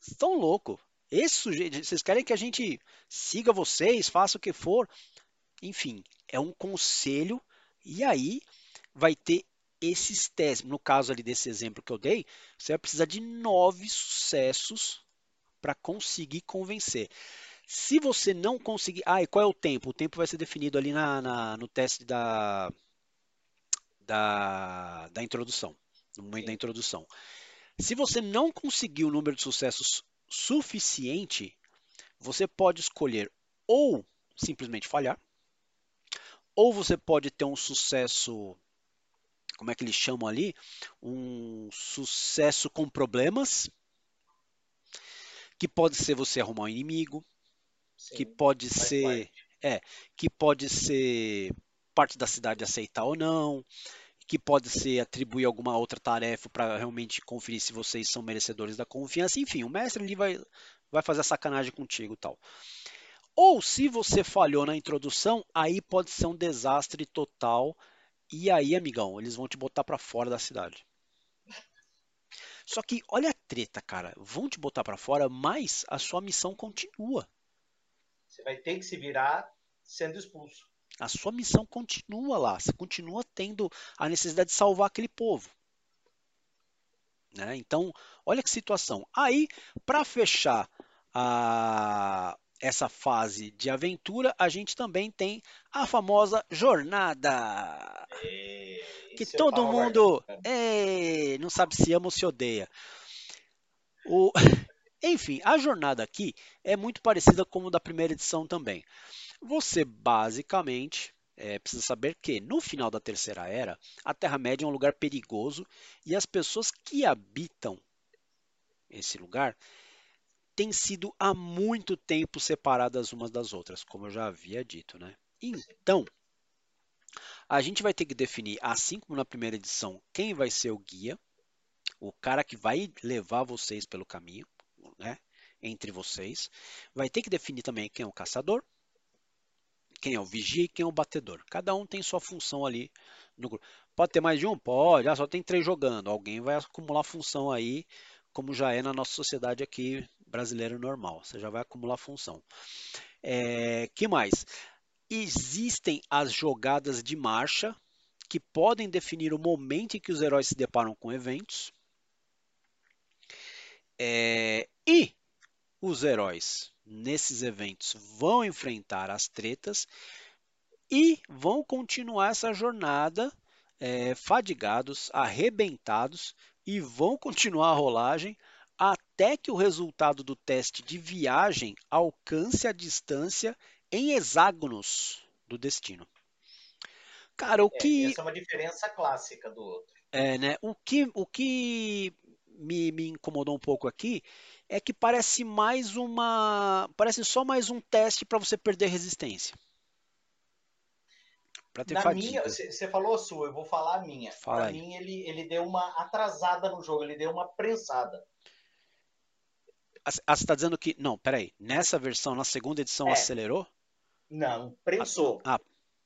B: Estão loucos. Esse sujeito, vocês querem que a gente siga vocês, faça o que for. Enfim, é um conselho. E aí vai ter esses testes. No caso ali desse exemplo que eu dei, você vai precisar de nove sucessos para conseguir convencer. Se você não conseguir. Ah, e qual é o tempo? O tempo vai ser definido ali na, na no teste da, da, da introdução. No momento Sim. da introdução. Se você não conseguir o número de sucessos suficiente, você pode escolher ou simplesmente falhar, ou você pode ter um sucesso como é que eles chamam ali? Um sucesso com problemas, que pode ser você arrumar um inimigo, Sim, que pode ser É, que pode ser parte da cidade aceitar ou não, que pode ser atribuir alguma outra tarefa para realmente conferir se vocês são merecedores da confiança. Enfim, o mestre ali vai, vai fazer a sacanagem contigo tal. Ou se você falhou na introdução, aí pode ser um desastre total. E aí, amigão, eles vão te botar para fora da cidade. Só que olha a treta, cara. Vão te botar para fora, mas a sua missão continua.
A: Você vai ter que se virar sendo expulso.
B: A sua missão continua lá. Você continua tendo a necessidade de salvar aquele povo. Né? Então, olha que situação. Aí, para fechar a, essa fase de aventura, a gente também tem a famosa jornada.
A: E...
B: Que
A: eu
B: todo mundo
A: guardando.
B: é, não sabe se ama ou se odeia. O- *laughs* Enfim, a jornada aqui é muito parecida com o da primeira edição também. Você basicamente é, precisa saber que no final da Terceira Era, a Terra-média é um lugar perigoso e as pessoas que habitam esse lugar têm sido há muito tempo separadas umas das outras, como eu já havia dito, né? Então, a gente vai ter que definir, assim como na primeira edição, quem vai ser o guia, o cara que vai levar vocês pelo caminho, né? Entre vocês. Vai ter que definir também quem é o caçador, quem é o vigia e quem é o batedor. Cada um tem sua função ali no grupo. Pode ter mais de um? Pode. Ah, só tem três jogando. Alguém vai acumular função aí, como já é na nossa sociedade aqui brasileira normal. Você já vai acumular função. É, que mais? Existem as jogadas de marcha que podem definir o momento em que os heróis se deparam com eventos. É, e os heróis nesses eventos vão enfrentar as tretas e vão continuar essa jornada é, fadigados, arrebentados e vão continuar a rolagem até que o resultado do teste de viagem alcance a distância em hexágonos do destino. Cara, o
A: É,
B: que
A: essa é uma diferença clássica do outro.
B: é, né? O que, o que me, me incomodou um pouco aqui é que parece mais uma. Parece só mais um teste para você perder resistência. Para ter
A: Na
B: fadiga.
A: minha, você falou a sua, eu vou falar a minha.
B: Fala
A: Pra
B: aí.
A: mim, ele, ele deu uma atrasada no jogo, ele deu uma prensada.
B: Ah, você está dizendo que. Não, peraí. Nessa versão, na segunda edição,
A: É.
B: acelerou?
A: Não, prensou.
B: Ah.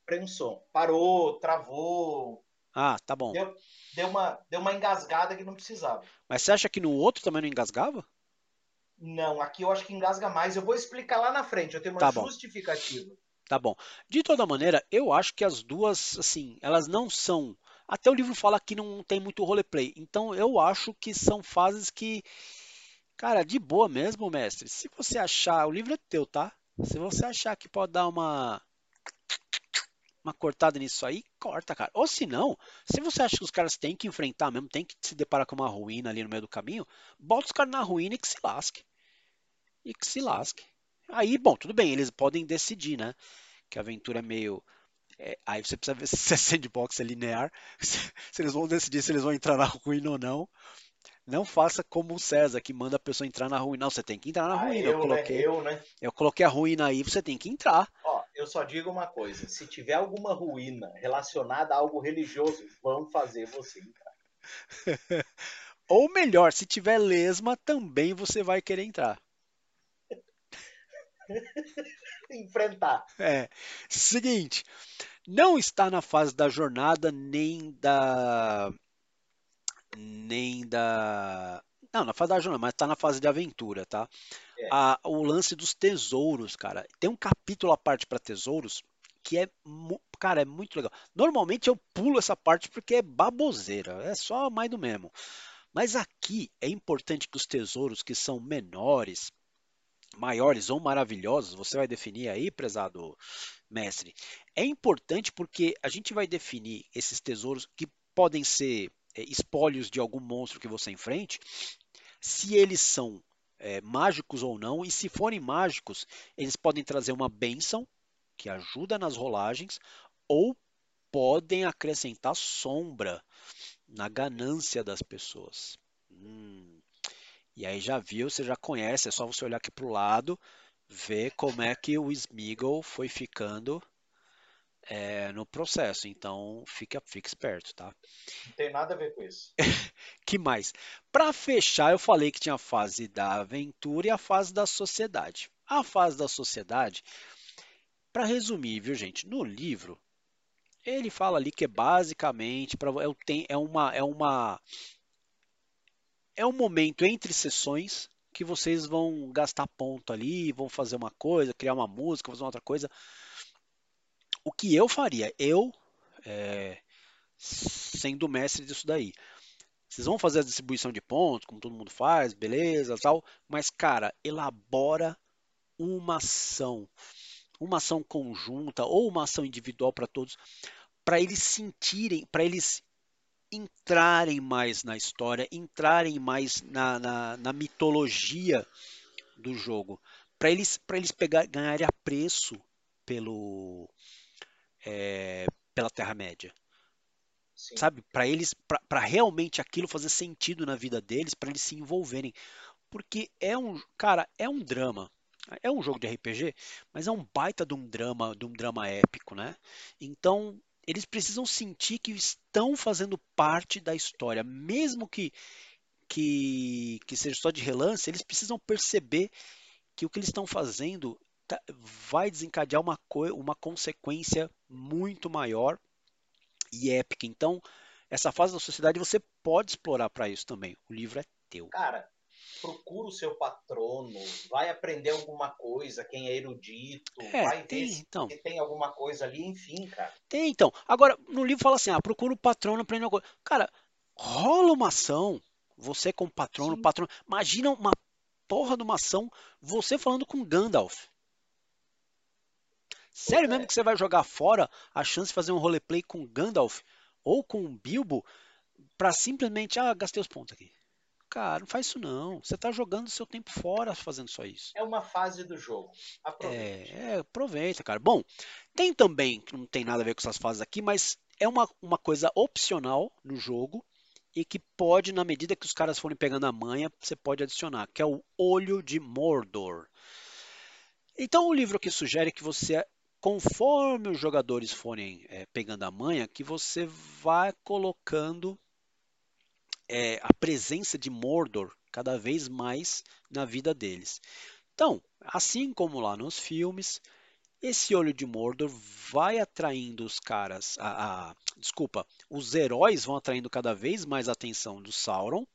A: Prensou. Parou, travou,
B: Ah, tá bom.
A: deu, deu, uma, deu uma engasgada que não precisava.
B: Mas você acha que no outro também não engasgava?
A: Não, aqui eu acho que engasga mais. Eu vou explicar lá na frente, eu tenho uma
B: Tá bom.
A: justificativa.
B: Tá bom. De toda maneira, eu acho que as duas, assim, elas não são. Até o livro fala que não tem muito roleplay. Então eu acho que são fases que. Cara, de boa mesmo, mestre. Se você achar. O livro é teu, tá? Se você achar que pode dar uma. Uma cortada nisso aí, corta, cara. Ou se não, se você acha que os caras têm que enfrentar mesmo, tem que se deparar com uma ruína ali no meio do caminho, bota os caras na ruína e que se lasque. E que se lasque. Aí, bom, tudo bem, eles podem decidir, né? Que a aventura é meio. é, aí você precisa ver *laughs* se é sandbox é linear, se, *laughs* se eles vão decidir se eles vão entrar na ruína ou não. Não faça como o César, que manda a pessoa entrar na ruína. Não, você tem que entrar na
A: Ah,
B: ruína. Eu
A: eu,
B: coloquei,
A: né? Eu, né?
B: eu coloquei a ruína aí, você tem que entrar.
A: Ó, eu só digo uma coisa: se tiver alguma ruína relacionada a algo religioso, vão fazer você entrar. *laughs*
B: Ou melhor, se tiver lesma, também você vai querer entrar. *laughs*
A: enfrentar.
B: É. Seguinte, não está na fase da jornada nem da nem da não, na fase da jornada, mas está na fase de aventura, tá?
A: É.
B: A- o lance dos tesouros, cara. Tem um capítulo à parte para tesouros que é, cara, é muito legal. Normalmente eu pulo essa parte porque é baboseira, é só mais do mesmo. Mas aqui é importante que os tesouros que são menores, maiores ou maravilhosos, você vai definir aí, prezado mestre. É importante porque a gente vai definir esses tesouros que podem ser é, espólios de algum monstro que você enfrente, se eles são é, mágicos ou não, e se forem mágicos, eles podem trazer uma bênção que ajuda nas rolagens, ou podem acrescentar sombra na ganância das pessoas. Hum, E aí já viu, você já conhece, é só você olhar aqui para o lado, ver como é que o Smeagol foi ficando é, no processo. Então, fica, fica esperto, tá?
A: Não tem nada a ver com isso. *laughs*
B: que mais? Para fechar, eu falei que tinha a fase da aventura e a fase da sociedade. A fase da sociedade, para resumir, viu, gente? No livro, ele fala ali que é basicamente para é, é uma é uma é um momento entre sessões que vocês vão gastar ponto ali, vão fazer uma coisa, criar uma música, fazer uma outra coisa. O que eu faria? Eu, é, sendo mestre disso daí. Vocês vão fazer a distribuição de pontos, como todo mundo faz, beleza, tal. Mas, cara, elabora uma ação. Uma ação conjunta ou uma ação individual para todos, para eles sentirem, para eles entrarem mais na história, entrarem mais na, na, na mitologia do jogo, para eles, eles pegar, ganharem apreço pelo, é, pela Terra-média. Sabe? Para eles, para realmente aquilo fazer sentido na vida deles, para eles se envolverem. Porque é um, cara, é um drama. É um jogo de RPG, mas é um baita de um drama, de um drama épico, né? Então, eles precisam sentir que estão fazendo parte da história, mesmo que que, que seja só de relance, eles precisam perceber que o que eles estão fazendo vai desencadear uma, uma consequência muito maior e épica. Então, essa fase da sociedade você pode explorar para isso também. O livro é teu.
A: Cara, procura o seu patrono, vai aprender alguma coisa, quem é erudito, é, vai tem, ver se, então. se tem alguma coisa ali, enfim, cara.
B: Tem, então. Agora, no livro fala assim, ah, procura o patrono, aprende alguma coisa. Cara, rola uma ação, você como patrono, Sim. patrono, imagina uma porra de uma ação, você falando com Gandalf. Sério mesmo é. que você vai jogar fora a chance de fazer um roleplay com Gandalf ou com Bilbo para simplesmente, ah, gastei os pontos aqui. Cara, não faz isso não. Você está jogando seu tempo fora fazendo só isso.
A: É uma fase do jogo. Aproveita.
B: É, é, aproveita, cara. Bom, tem também, que não tem nada a ver com essas fases aqui, mas é uma, uma coisa opcional no jogo e que pode, na medida que os caras forem pegando a manha, você pode adicionar, que é o Olho de Mordor. Então o livro aqui sugere que você, conforme os jogadores forem é, pegando a manha, que você vai colocando é, a presença de Mordor cada vez mais na vida deles. Então, assim como lá nos filmes, esse olho de Mordor vai atraindo os caras, a, a, desculpa, os heróis vão atraindo cada vez mais a atenção do Sauron,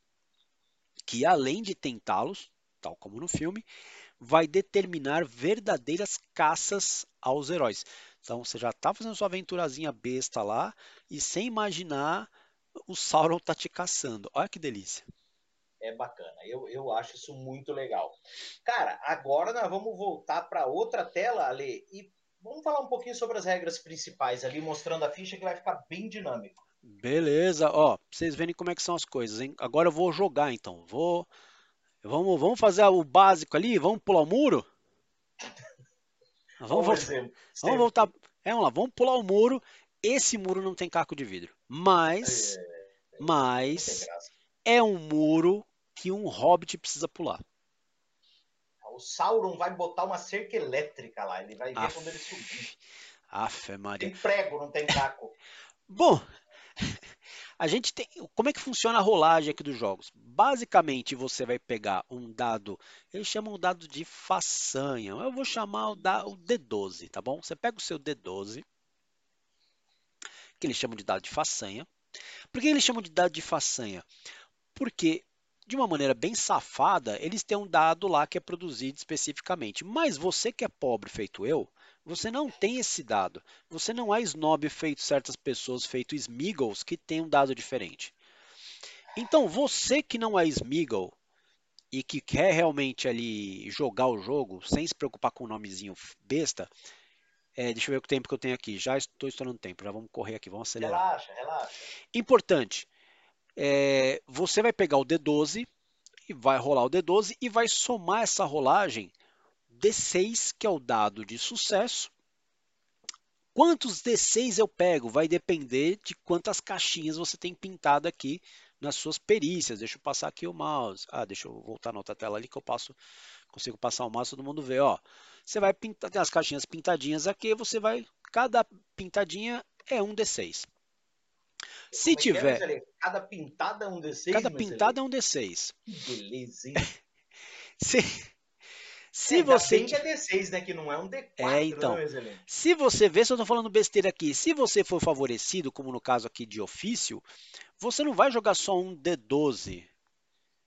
B: que além de tentá-los, tal como no filme, vai determinar verdadeiras caças aos heróis. Então você já está fazendo sua aventurazinha besta lá e sem imaginar o Sauron tá te caçando. Olha que delícia.
A: É bacana. Eu, eu acho isso muito legal. Cara, agora nós vamos voltar para outra tela, Ale, e vamos falar um pouquinho sobre as regras principais ali, mostrando a ficha que vai ficar bem dinâmico.
B: Beleza, ó, vocês verem como é que são as coisas, hein? Agora eu vou jogar então. Vou Vamos, vamos fazer o básico ali, vamos pular o muro? Vamos, vamos, vamos voltar. É, vamos lá, vamos pular o muro esse muro não tem caco de vidro, mas, é, mas é um muro que um hobbit precisa pular.
A: O Sauron vai botar uma cerca elétrica lá, ele vai ver Aff, quando ele subir.
B: Aff, Maria.
A: Tem prego, não tem caco. *laughs*
B: Bom, a gente tem. Como é que funciona a rolagem aqui dos jogos? Basicamente, você vai pegar um dado, eles chamam o dado de façanha. Eu vou chamar o, da, o D12, tá bom? Você pega o seu D12, que eles chamam de dado de façanha. Por que eles chamam de dado de façanha? Porque, de uma maneira bem safada, eles têm um dado lá que é produzido especificamente. Mas você que é pobre feito eu, você não tem esse dado. Você não é snob feito certas pessoas, feito Smeagol's, que tem um dado diferente. Então, você que não é Smeagol e que quer realmente ali jogar o jogo sem se preocupar com o nomezinho besta, é, deixa eu ver o tempo que eu tenho aqui. Já estou estourando tempo, já vamos correr aqui, vamos acelerar.
A: Relaxa, relaxa.
B: Importante. É, você vai pegar o D12 e vai rolar o D12 e vai somar essa rolagem D6, que é o dado de sucesso. Quantos D6 eu pego? Vai depender de quantas caixinhas você tem pintado aqui nas suas perícias. Deixa eu passar aqui o mouse. Ah, deixa eu voltar na outra tela ali que eu passo consigo passar o mouse, todo mundo vê, ó. Você vai pintar, tem as caixinhas pintadinhas aqui, você vai, cada pintadinha é um D6. Se
A: Como é é,
B: tiver,
A: Marcelinho? Cada pintada é um D6?
B: cada pintada é um D6.
A: Que beleza, hein? *laughs*
B: Se, se
A: É, ainda
B: você
A: que é D6, né? Que não é um D4,
B: É, então.
A: né?
B: Se você vê, se eu tô falando besteira aqui, se você for favorecido, como no caso aqui de ofício, você não vai jogar só um D12.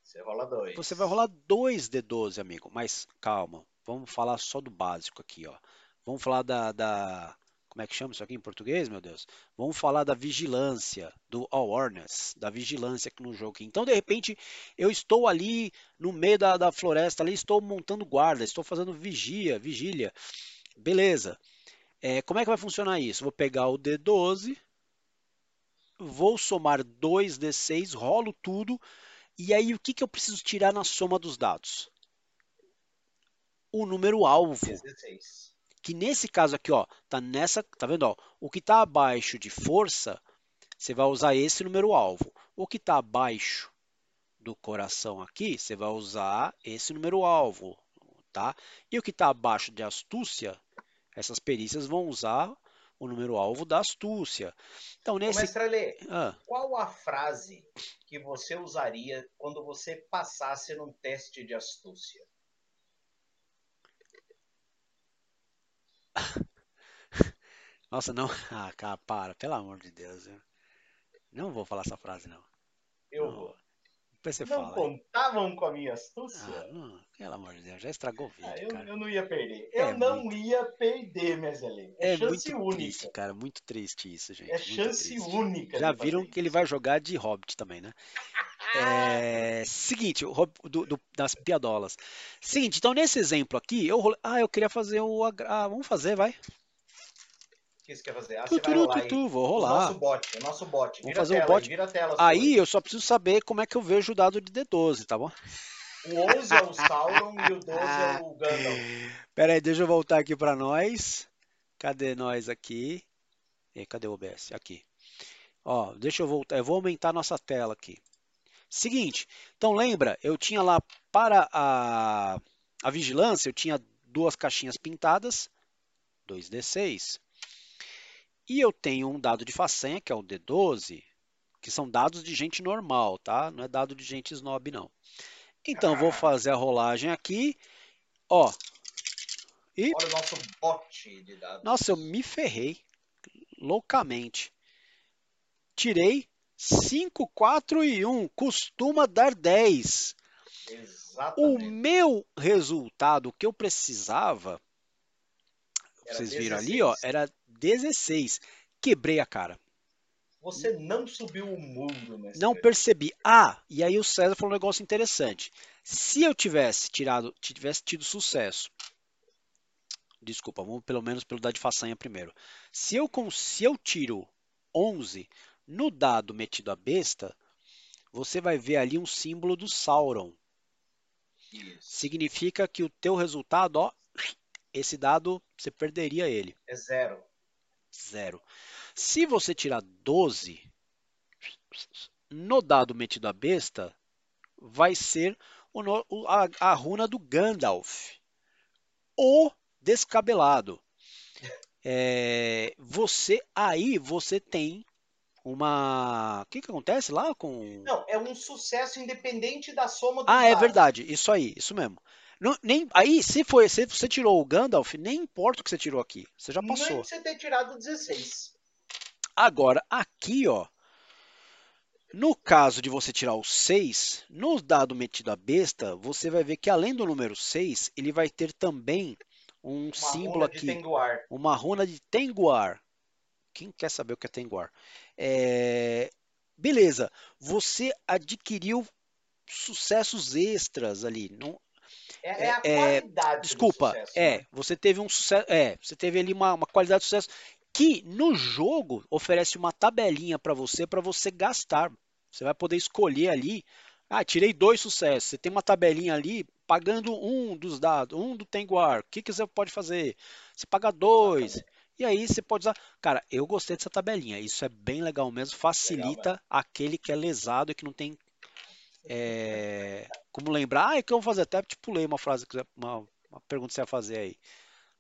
A: Você rola dois.
B: Você vai rolar dois D12, amigo. Mas calma, vamos falar só do básico aqui, ó. Vamos falar da, da- como é que chama isso aqui em português, meu Deus? Vamos falar da vigilância, do awareness, da vigilância no jogo. Então, de repente, eu estou ali no meio da, da floresta, ali estou montando guarda, estou fazendo vigia, vigília. Beleza. É, como é que vai funcionar isso? Vou pegar o D12, vou somar 2D6, rolo tudo, e aí o que, que eu preciso tirar na soma dos dados? O número alvo,
A: 16.
B: Que nesse caso aqui, ó, tá nessa, tá vendo, ó? O que tá abaixo de força, você vai usar esse número alvo. O que tá abaixo do coração aqui, você vai usar esse número alvo, tá? E o que tá abaixo de astúcia, essas perícias vão usar o número alvo da astúcia. Então, nesse
A: Mestre
B: ah,
A: qual a frase que você usaria quando você passasse num teste de astúcia? *laughs*
B: Nossa, não. Ah, cara, para, pelo amor de Deus. eu Não vou falar essa frase, não.
A: Eu
B: Não
A: vou.
B: Depois você
A: Não
B: fala.
A: contavam com a minha astúcia?
B: Ah, não, pelo amor de Deus, já estragou o vídeo,
A: Ah, eu,
B: cara.
A: eu não ia perder.
B: É
A: Eu não
B: muito-
A: ia perder, Mesele. É,
B: É
A: chance
B: muito
A: única.
B: triste, cara, muito triste isso, gente.
A: É
B: muito
A: chance
B: triste.
A: única.
B: Já viram que ele vai jogar de Hobbit também, né? É, seguinte, o do- do- das piadolas. Seguinte, então nesse exemplo aqui, eu role- ah, eu queria fazer o ah, vamos fazer, vai.
A: O que você quer fazer? Ah, você vai
B: Tuturu,
A: rolar
B: tutu, vou
A: O
B: rolar.
A: nosso bot, o nosso bot.
B: Vamos
A: Vira
B: fazer
A: a tela,
B: bot.
A: aí, vira a tela.
B: Aí
A: sua.
B: eu só preciso saber como é que eu vejo o dado de D12, tá bom?
A: O 11 é o Sauron e o 12 é o *laughs* Gandalf.
B: Pera aí, deixa eu voltar aqui para nós. Cadê nós aqui? E cadê o OBS? Aqui. Ó, deixa eu voltar. Eu vou aumentar nossa tela aqui. Seguinte, então lembra, eu tinha lá para a, a vigilância, eu tinha duas caixinhas pintadas, 2D6. E eu tenho um dado de façanha, que é o D12, que são dados de gente normal, tá? Não é dado de gente snob, não. Então, eu vou fazer a rolagem aqui. Ó, e
A: Olha o nosso bot de dados.
B: nossa, eu me ferrei loucamente. Tirei 5, 4 e 1. Costuma dar 10. O
A: Exatamente.
B: meu resultado que eu precisava,
A: Era
B: vocês viram ali, ó,
A: 16.
B: era 16. Quebrei a cara.
A: Você não subiu o muro, mestre.
B: Não percebi. Ah, e aí o César falou um negócio interessante. Se eu tivesse tirado, tivesse tido sucesso, desculpa, vamos pelo menos pelo dado de façanha primeiro. Se eu, se eu tiro 11 no dado metido a besta, você vai ver ali um símbolo do Sauron.
A: Isso.
B: Significa que o teu resultado, ó, esse dado você perderia ele.
A: É zero.
B: Zero. Se você tirar 12 no dado metido a besta, vai ser o- a, a runa do Gandalf, o descabelado. *laughs* É, você aí você tem uma. O que, que acontece lá com.
A: Não, é um sucesso independente da soma dos
B: Ah, é verdade, isso aí, isso mesmo. Não- nem, aí, se foi, se você tirou o Gandalf, nem importa o que você tirou aqui, você já
A: Nem
B: passou.
A: você ter tirado 16.
B: Agora, aqui, ó, no caso de você tirar o 6, no dado metido a besta, você vai ver que além do número 6, ele vai ter também um
A: Uma
B: símbolo
A: runa
B: aqui, uma runa de Tenguar. Quem quer saber o que é Tenguar? É, Beleza, você adquiriu sucessos extras ali. Não...
A: É, é a
B: É,
A: qualidade
B: Desculpa,
A: do sucesso.
B: é,
A: né?
B: você teve um sucesso, é, você teve ali uma, uma qualidade de sucesso que no jogo oferece uma tabelinha para você para você gastar. Você vai poder escolher ali, ah, tirei dois sucessos. Você tem uma tabelinha ali pagando um dos dados, um do Tenguar. O que, que você pode fazer? Você paga dois.
A: Exatamente.
B: E aí você pode usar. Cara, eu gostei dessa tabelinha. Isso é bem legal mesmo. Facilita aquele que é lesado e que não tem É, como lembrar, ah, o que eu vou fazer? Até te pulei uma frase, uma, uma pergunta que você ia fazer aí.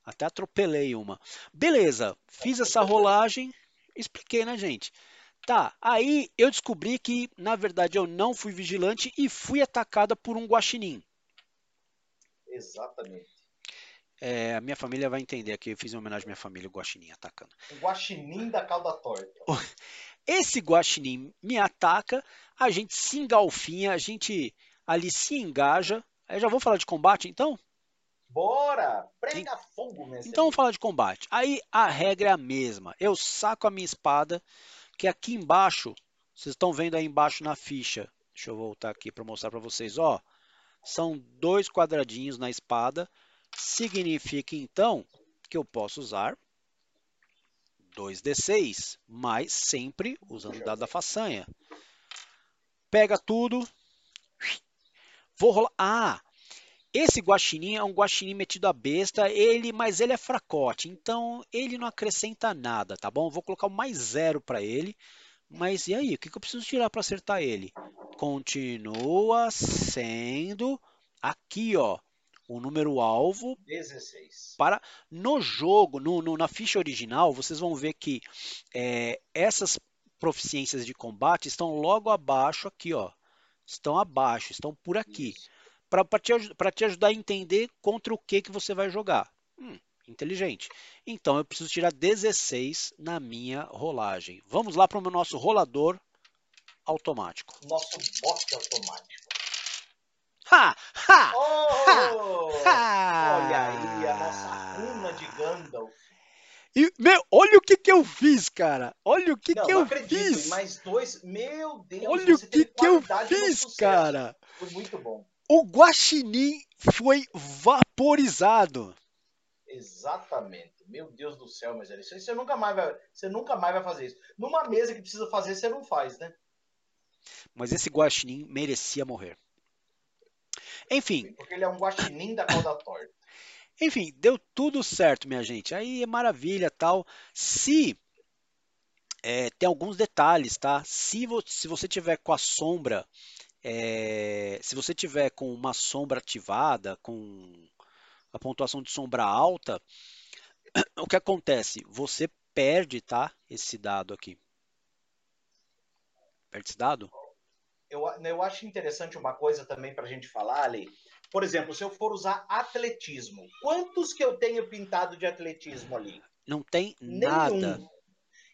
B: Até atropelei uma. Beleza, fiz essa rolagem, expliquei, né, gente? Tá, aí eu descobri que, na verdade, eu não fui vigilante e fui atacada por um guaxinim.
A: Exatamente.
B: É, a minha família vai entender aqui, eu fiz uma homenagem à minha família, o guaxinim atacando.
A: O guaxinim da cauda torta.
B: Esse guaxinim me ataca, a gente se engalfinha, a gente ali se engaja. Aí já vou falar de combate, então?
A: Bora! Prega fogo, mestre.
B: Então vamos falar de combate. Aí a regra é a mesma. Eu saco a minha espada, que aqui embaixo, vocês estão vendo aí embaixo na ficha. Deixa eu voltar aqui para mostrar para vocês, ó. São dois quadradinhos na espada. Significa então que eu posso usar 2d6, mas sempre usando o dado da façanha. Pega tudo. Vou rolar. Ah, esse guaxinim é um guaxinim metido a besta, ele, mas ele é fracote, então ele não acrescenta nada, tá bom? Vou colocar o mais zero para ele. Mas e aí, o que, que eu preciso tirar para acertar ele? Continua sendo aqui, ó, o número alvo
A: 16.
B: para no jogo, no, no, na ficha original, vocês vão ver que é, essas proficiências de combate estão logo abaixo aqui, ó. Estão abaixo, estão por aqui. Para te, te ajudar a entender contra o que, que você vai jogar. Hum, inteligente. Então eu preciso tirar 16 na minha rolagem. Vamos lá para o nosso rolador automático.
A: Nosso bot automático.
B: Ha! Ha!
A: Oh! ha! Olha aí a nossa runa de Gandalf.
B: E, meu, olha o que, que eu fiz, cara. Olha o que,
A: não,
B: que eu
A: acredito,
B: fiz.
A: Mais dois. Meu Deus,
B: olha o que, que eu fiz, cara.
A: Foi muito bom.
B: O guaxinim foi vaporizado.
A: Exatamente. Meu Deus do céu, mas isso você nunca mais vai, você nunca mais vai fazer isso. Numa mesa que precisa fazer, você não faz, né?
B: Mas esse guaxinim merecia morrer. Enfim.
A: Porque ele é um guaxinim da cauda *laughs* torta.
B: Enfim, deu tudo certo, minha gente. Aí é maravilha, tal. Se é, tem alguns detalhes, tá? Se, vo se você tiver com a sombra, é, se você tiver com uma sombra ativada, com a pontuação de sombra alta, *coughs* o que acontece? Você perde, tá? Esse dado aqui. Perde esse dado?
A: Eu, eu acho interessante uma coisa também para a gente falar, ali. Por exemplo, se eu for usar atletismo, quantos que eu tenho pintado de atletismo ali?
B: Não tem nada.
A: Nenhum.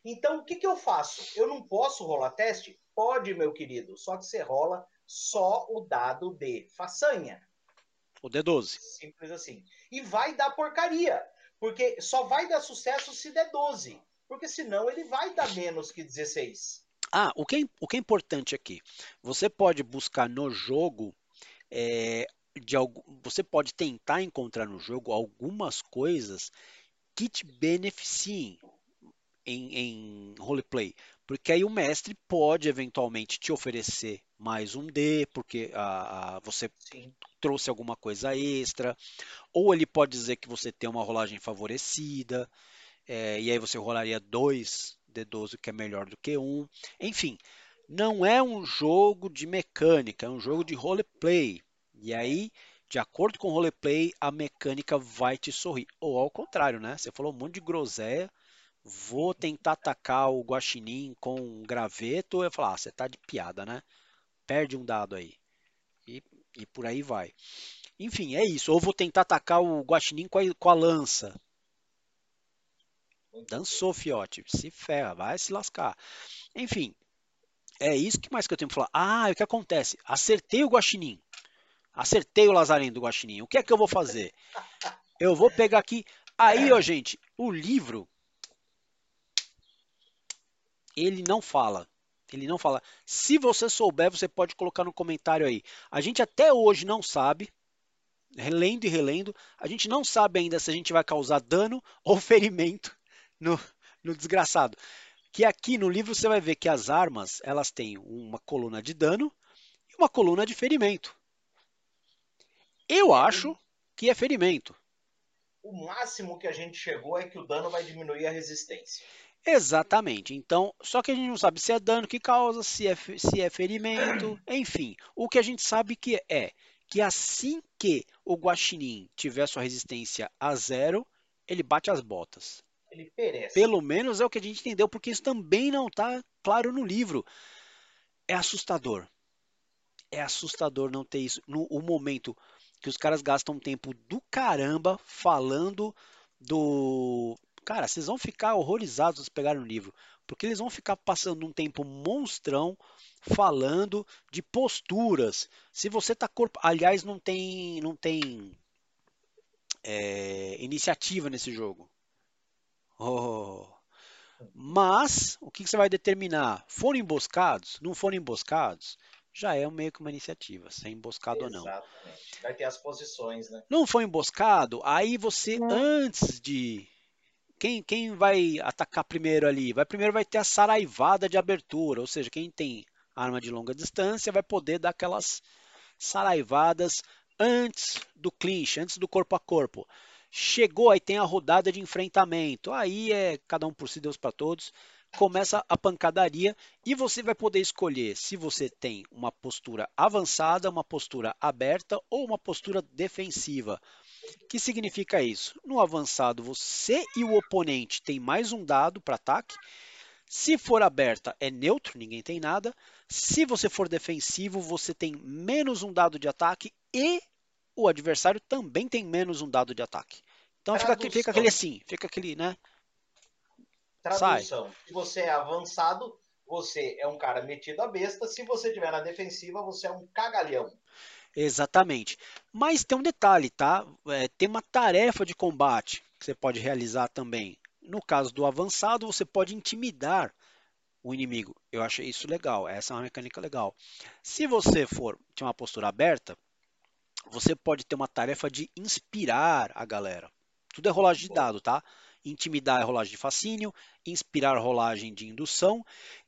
A: Então, o que, que eu faço? Eu não posso rolar teste? Pode, meu querido. Só que você rola só o dado de façanha.
B: O D12.
A: Simples assim. E vai dar porcaria. Porque só vai dar sucesso se der 12. Porque senão ele vai dar menos que 16.
B: Ah, o que, é, o que é importante aqui? Você pode buscar no jogo, é, de, você pode tentar encontrar no jogo algumas coisas que te beneficiem em, em roleplay. Porque aí o mestre pode eventualmente te oferecer mais um D, porque a, a, você Sim. trouxe alguma coisa extra. Ou ele pode dizer que você tem uma rolagem favorecida, é, e aí você rolaria dois D12 que é melhor do que um. Enfim, não é um jogo de mecânica, é um jogo de roleplay. E aí, de acordo com o roleplay, a mecânica vai te sorrir. Ou ao contrário, né? Você falou um monte de groselha, vou tentar atacar o guaxinim com um graveto, eu falar, ah, você tá de piada, né? Perde um dado aí. E, e por aí vai. Enfim, é isso. Ou vou tentar atacar o guaxinim com a, com a lança. Dançou, fiote. Se ferra, vai se lascar. Enfim, é isso que mais que eu tenho que falar. Ah, o que acontece? Acertei o guaxinim. Acertei o lazarento do guaxinim. O que é que eu vou fazer? Eu vou pegar aqui. Aí, ó, gente, o livro ele não fala. Ele não fala. Se você souber, você pode colocar no comentário aí. A gente até hoje não sabe, relendo e relendo, a gente não sabe ainda se a gente vai causar dano *laughs* ou ferimento no, no desgraçado. Que aqui no livro você vai ver que as armas elas têm uma coluna de dano e uma coluna de ferimento. Eu acho que é ferimento.
A: O máximo que a gente chegou é que o dano vai diminuir a resistência.
B: Exatamente. Então, só que a gente não sabe se é dano que causa, se é, se é ferimento, enfim. O que a gente sabe que é que assim que o Guaxinim tiver sua resistência a zero, ele bate as botas.
A: Ele perece.
B: Pelo menos é o que a gente entendeu, porque isso também não está claro no livro. É assustador. É assustador não ter isso. No o momento que os caras gastam tempo do caramba falando do. Cara, vocês vão ficar horrorizados se pegarem o livro. Porque eles vão ficar passando um tempo monstrão falando de posturas. Se você tá corpo. Aliás, não tem. Não tem. É, iniciativa nesse jogo. Oh. Mas o que você vai determinar? Foram emboscados? Não foram emboscados? Já é meio que uma iniciativa, se é emboscado
A: Exatamente.
B: ou não.
A: Vai ter as posições, né?
B: Não foi emboscado? Aí você, antes de. Quem, quem vai atacar primeiro ali? Vai primeiro vai ter a saraivada de abertura, ou seja, quem tem arma de longa distância vai poder dar aquelas saraivadas antes do clinch, antes do corpo a corpo. Chegou, aí tem a rodada de enfrentamento. Aí é cada um por si, Deus para todos. Começa a pancadaria e você vai poder escolher se você tem uma postura avançada, uma postura aberta ou uma postura defensiva. O que significa isso? No avançado, você e o oponente tem mais um dado para ataque. Se for aberta, é neutro, ninguém tem nada. Se você for defensivo, você tem menos um dado de ataque e o adversário também tem menos um dado de ataque. Então fica, fica, aquele assim, fica aquele, né?
A: Tradução. Sai. Se você é avançado, você é um cara metido a besta. Se você estiver na defensiva, você é um cagalhão.
B: Exatamente. Mas tem um detalhe, tá? É, tem uma tarefa de combate que você pode realizar também. No caso do avançado, você pode intimidar o inimigo. Eu achei isso legal. Essa é uma mecânica legal. Se você for de uma postura aberta, você pode ter uma tarefa de inspirar a galera. Tudo é rolagem de dado, tá? Intimidar é rolagem de fascínio, inspirar rolagem de indução.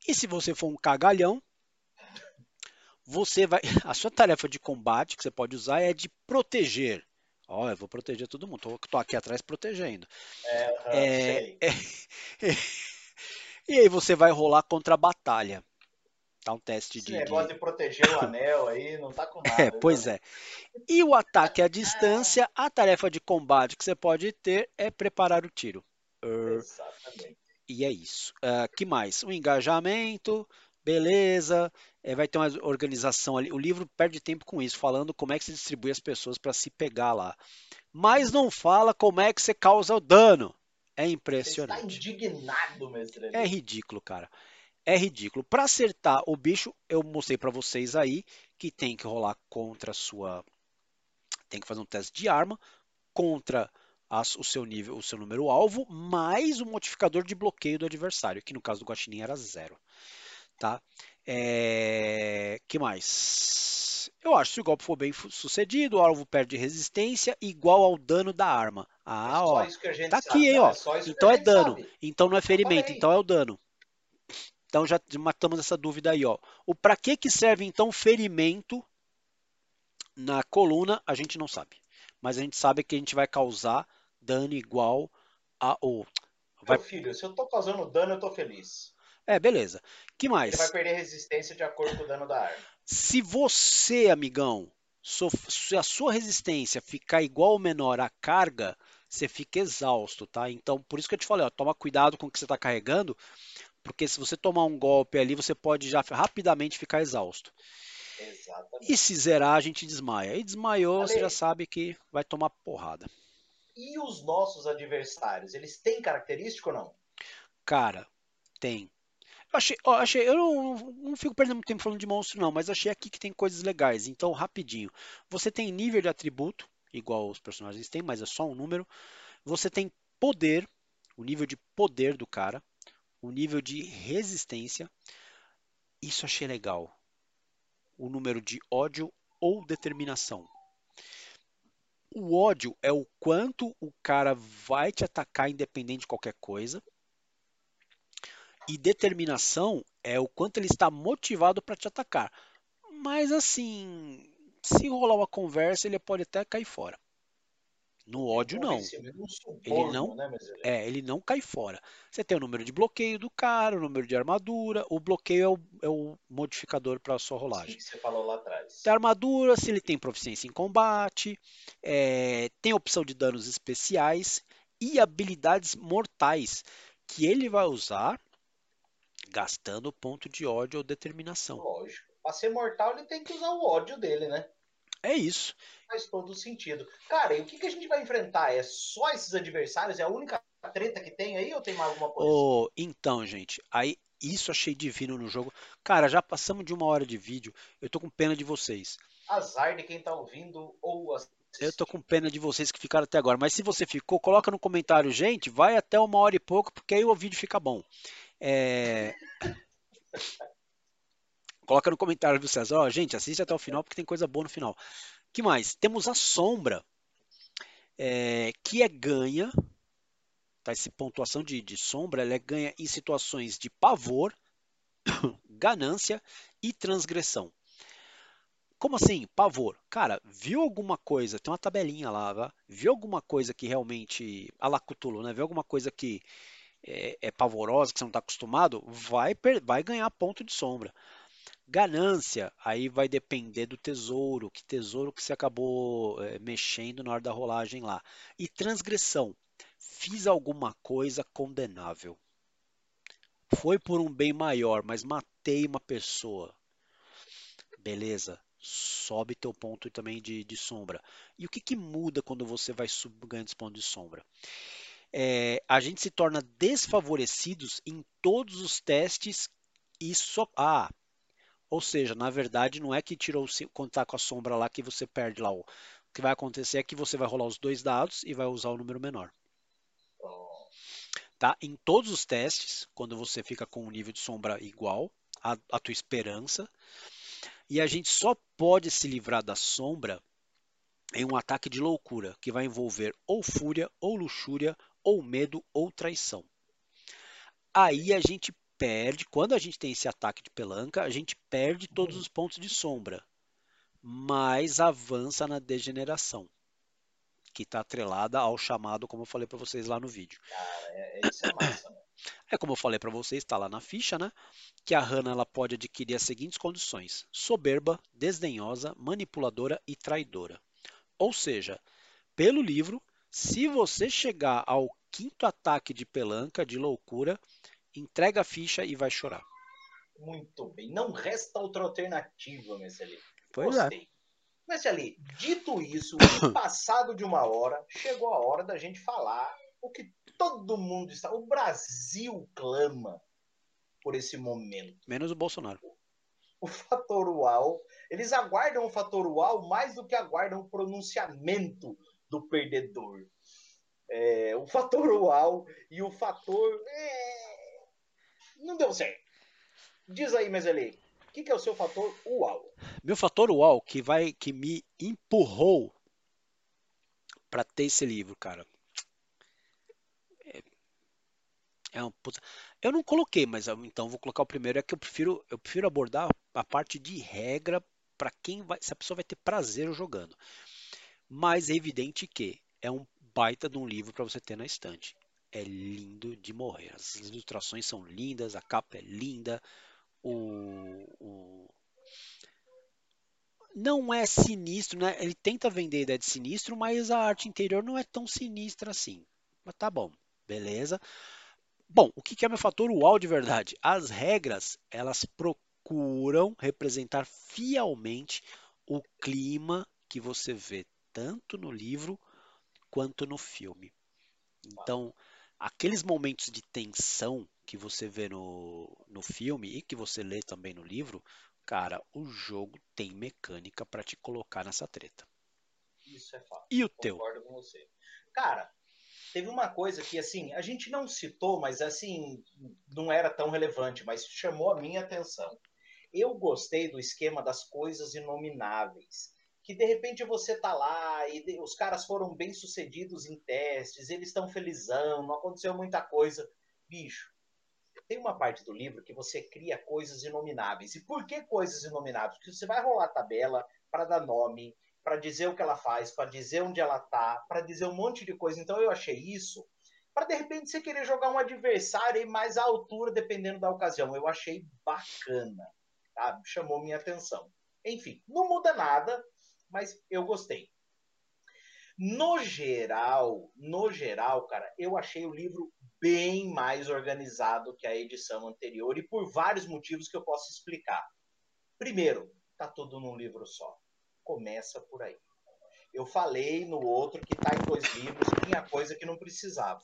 B: E se você for um cagalhão, você vai. *laughs* A sua tarefa de combate que você pode usar é de proteger. Ó, oh, eu vou proteger todo mundo. Tô, tô aqui atrás protegendo.
A: É, é, é, *laughs*
B: e aí você vai rolar contra a batalha. Tá um teste
A: Esse
B: de.
A: negócio de... de proteger o *laughs* anel aí não tá com nada.
B: É, pois né? é. E o ataque à distância, a tarefa de combate que você pode ter é preparar o tiro.
A: Exatamente.
B: E é isso. Uh, que mais? O engajamento, beleza. É, vai ter uma organização ali. O livro perde tempo com isso, falando como é que se distribui as pessoas para se pegar lá. Mas não fala como é que você causa o dano. É impressionante. Você
A: está indignado, mestre.
B: É ridículo, cara é ridículo. Para acertar o bicho, eu mostrei para vocês aí que tem que rolar contra a sua. Tem que fazer um teste de arma contra as, o seu nível, o seu número alvo, mais o modificador de bloqueio do adversário, que no caso do Guaxinim era zero. Tá? É... que mais? Eu acho que se o golpe for bem sucedido, o alvo perde resistência igual ao dano da arma. Ah, é ó. Tá aqui, hein, ó. É então é dano. Sabe. Então não é ferimento, então é o dano. Então já matamos essa dúvida aí, ó. O para que que serve então ferimento na coluna, a gente não sabe. Mas a gente sabe que a gente vai causar dano igual a ou
A: vai... Meu filho, se eu tô causando dano, eu tô feliz.
B: É, beleza. Que mais?
A: Ele vai perder resistência de acordo com o dano da arma.
B: Se você, amigão, se a sua resistência ficar igual ou menor à carga, você fica exausto, tá? Então, por isso que eu te falei, ó, toma cuidado com o que você está carregando, porque se você tomar um golpe ali, você pode já rapidamente ficar exausto.
A: Exatamente.
B: E se zerar, a gente desmaia. E desmaiou, Ale, você já sabe que vai tomar porrada.
A: E os nossos adversários, eles têm característica ou não?
B: Cara, tem. Eu achei, eu, achei, eu não, não, fico perdendo muito tempo falando de monstro, não, mas achei aqui que tem coisas legais. Então, rapidinho. Você tem nível de atributo, igual os personagens têm, mas é só um número. Você tem poder, o nível de poder do cara o nível de resistência. Isso achei legal. O número de ódio ou determinação. O ódio é o quanto o cara vai te atacar independente de qualquer coisa. E determinação é o quanto ele está motivado para te atacar. Mas assim, se rolar uma conversa, ele pode até cair fora. No ódio não. Ele não,
A: né,
B: é, ele não cai fora. Você tem o número de bloqueio do cara, o número de armadura. O bloqueio é o, é o modificador para a sua rolagem. Sim,
A: você falou lá atrás.
B: Tem armadura, se ele tem proficiência em combate, é, tem opção de danos especiais e habilidades mortais que ele vai usar gastando ponto de ódio ou determinação.
A: Lógico. Para ser mortal, ele tem que usar o ódio dele, né?
B: É isso.
A: Faz todo sentido. Cara, e o que, que a gente vai enfrentar? É só esses adversários? É a única treta que tem aí ou tem mais alguma coisa?
B: Oh, então, gente, aí isso achei divino no jogo. Cara, já passamos de uma hora de vídeo. Eu tô com pena de vocês.
A: Azar de quem tá ouvindo ou assistindo.
B: Eu tô com pena de vocês que ficaram até agora. Mas se você ficou, coloca no comentário, gente. Vai até uma hora e pouco, porque aí o vídeo fica bom. É... *laughs* Coloca no comentário, viu, César? Ó, gente, assiste até o final porque tem coisa boa no final. que mais? Temos a sombra, é, que é ganha, tá? Essa pontuação de, de sombra, ela é ganha em situações de pavor, *coughs* ganância e transgressão. Como assim? Pavor. Cara, viu alguma coisa, tem uma tabelinha lá, tá? viu alguma coisa que realmente. A la Cthulhu, né? Viu alguma coisa que é, é pavorosa, que você não está acostumado, vai, vai ganhar ponto de sombra. Ganância, aí vai depender do tesouro, que tesouro que você acabou é, mexendo na hora da rolagem lá. E transgressão, fiz alguma coisa condenável. Foi por um bem maior, mas matei uma pessoa. Beleza, sobe teu ponto também de, de sombra. E o que, que muda quando você vai ganhando esse ponto de sombra? É, a gente se torna desfavorecidos em todos os testes e só. Ah, ou seja, na verdade, não é que tirou quando tá com a sombra lá que você perde lá. O que vai acontecer é que você vai rolar os dois dados e vai usar o número menor. Tá? Em todos os testes, quando você fica com um nível de sombra igual à, à tua esperança, e a gente só pode se livrar da sombra em um ataque de loucura, que vai envolver ou fúria, ou luxúria, ou medo, ou traição. Aí a gente perde, quando a gente tem esse ataque de pelanca, a gente perde todos os pontos de sombra, mas avança na degeneração, que está atrelada ao chamado, como eu falei para vocês lá no vídeo.
A: Cara, é, é, isso é massa, né?
B: É como eu falei para vocês, está lá na ficha, né? Que a Hannah ela pode adquirir as seguintes condições: soberba, desdenhosa, manipuladora e traidora. Ou seja, pelo livro, se você chegar ao quinto ataque de pelanca, de loucura, entrega a ficha e vai chorar.
A: Muito bem. Não resta outra alternativa, Messeli.
B: Pois é. Gostei. é.
A: Messeli, dito isso, *coughs* passado de uma hora, chegou a hora da gente falar o que todo mundo está. O Brasil clama por esse momento.
B: Menos o Bolsonaro.
A: O fator UAU. Eles aguardam o fator UAU mais do que aguardam o pronunciamento do perdedor. É, o fator UAU e o fator. É, não deu certo. Diz aí, Meseli, o que, que, é o seu fator UAU?
B: Meu fator UAU que vai que me empurrou para ter esse livro, cara. É, é um puta... Eu não coloquei, mas então vou colocar o primeiro. É que eu prefiro, eu prefiro abordar a parte de regra para quem vai, se a pessoa vai ter prazer jogando. Mas é evidente que é um baita de um livro para você ter na estante. É lindo de morrer. As ilustrações são lindas, a capa é linda, o, o... não é sinistro, né? Ele tenta vender a ideia de sinistro, mas a arte interior não é tão sinistra assim. Mas tá bom, beleza. Bom, o que é meu fator uau de verdade? As regras, elas procuram representar fielmente o clima que você vê tanto no livro quanto no filme. Então, aqueles momentos de tensão que você vê no, no filme e que você lê também no livro, cara, o jogo tem mecânica para te colocar nessa treta.
A: Isso é fato.
B: E o teu?
A: Concordo com você. Cara, teve uma coisa que assim, a gente não citou, mas assim, não era tão relevante, mas chamou a minha atenção. Eu gostei do esquema das coisas inomináveis que de repente você tá lá e os caras foram bem sucedidos em testes, eles estão felizão, não aconteceu muita coisa. Bicho, tem uma parte do livro que você cria coisas inomináveis. E por que coisas inomináveis? Porque você vai rolar a tabela para dar nome, para dizer o que ela faz, para dizer onde ela tá, para dizer um monte de coisa. Então eu achei isso para de repente você querer jogar um adversário mais à altura, dependendo da ocasião. Eu achei bacana, tá? chamou minha atenção. Enfim, não muda nada, mas eu gostei. No geral, no geral, cara, eu achei o livro bem mais organizado que a edição anterior e por vários motivos que eu posso explicar. Primeiro, tá tudo num livro só. Começa por aí. Eu falei no outro que tá em dois livros, tinha coisa que não precisava.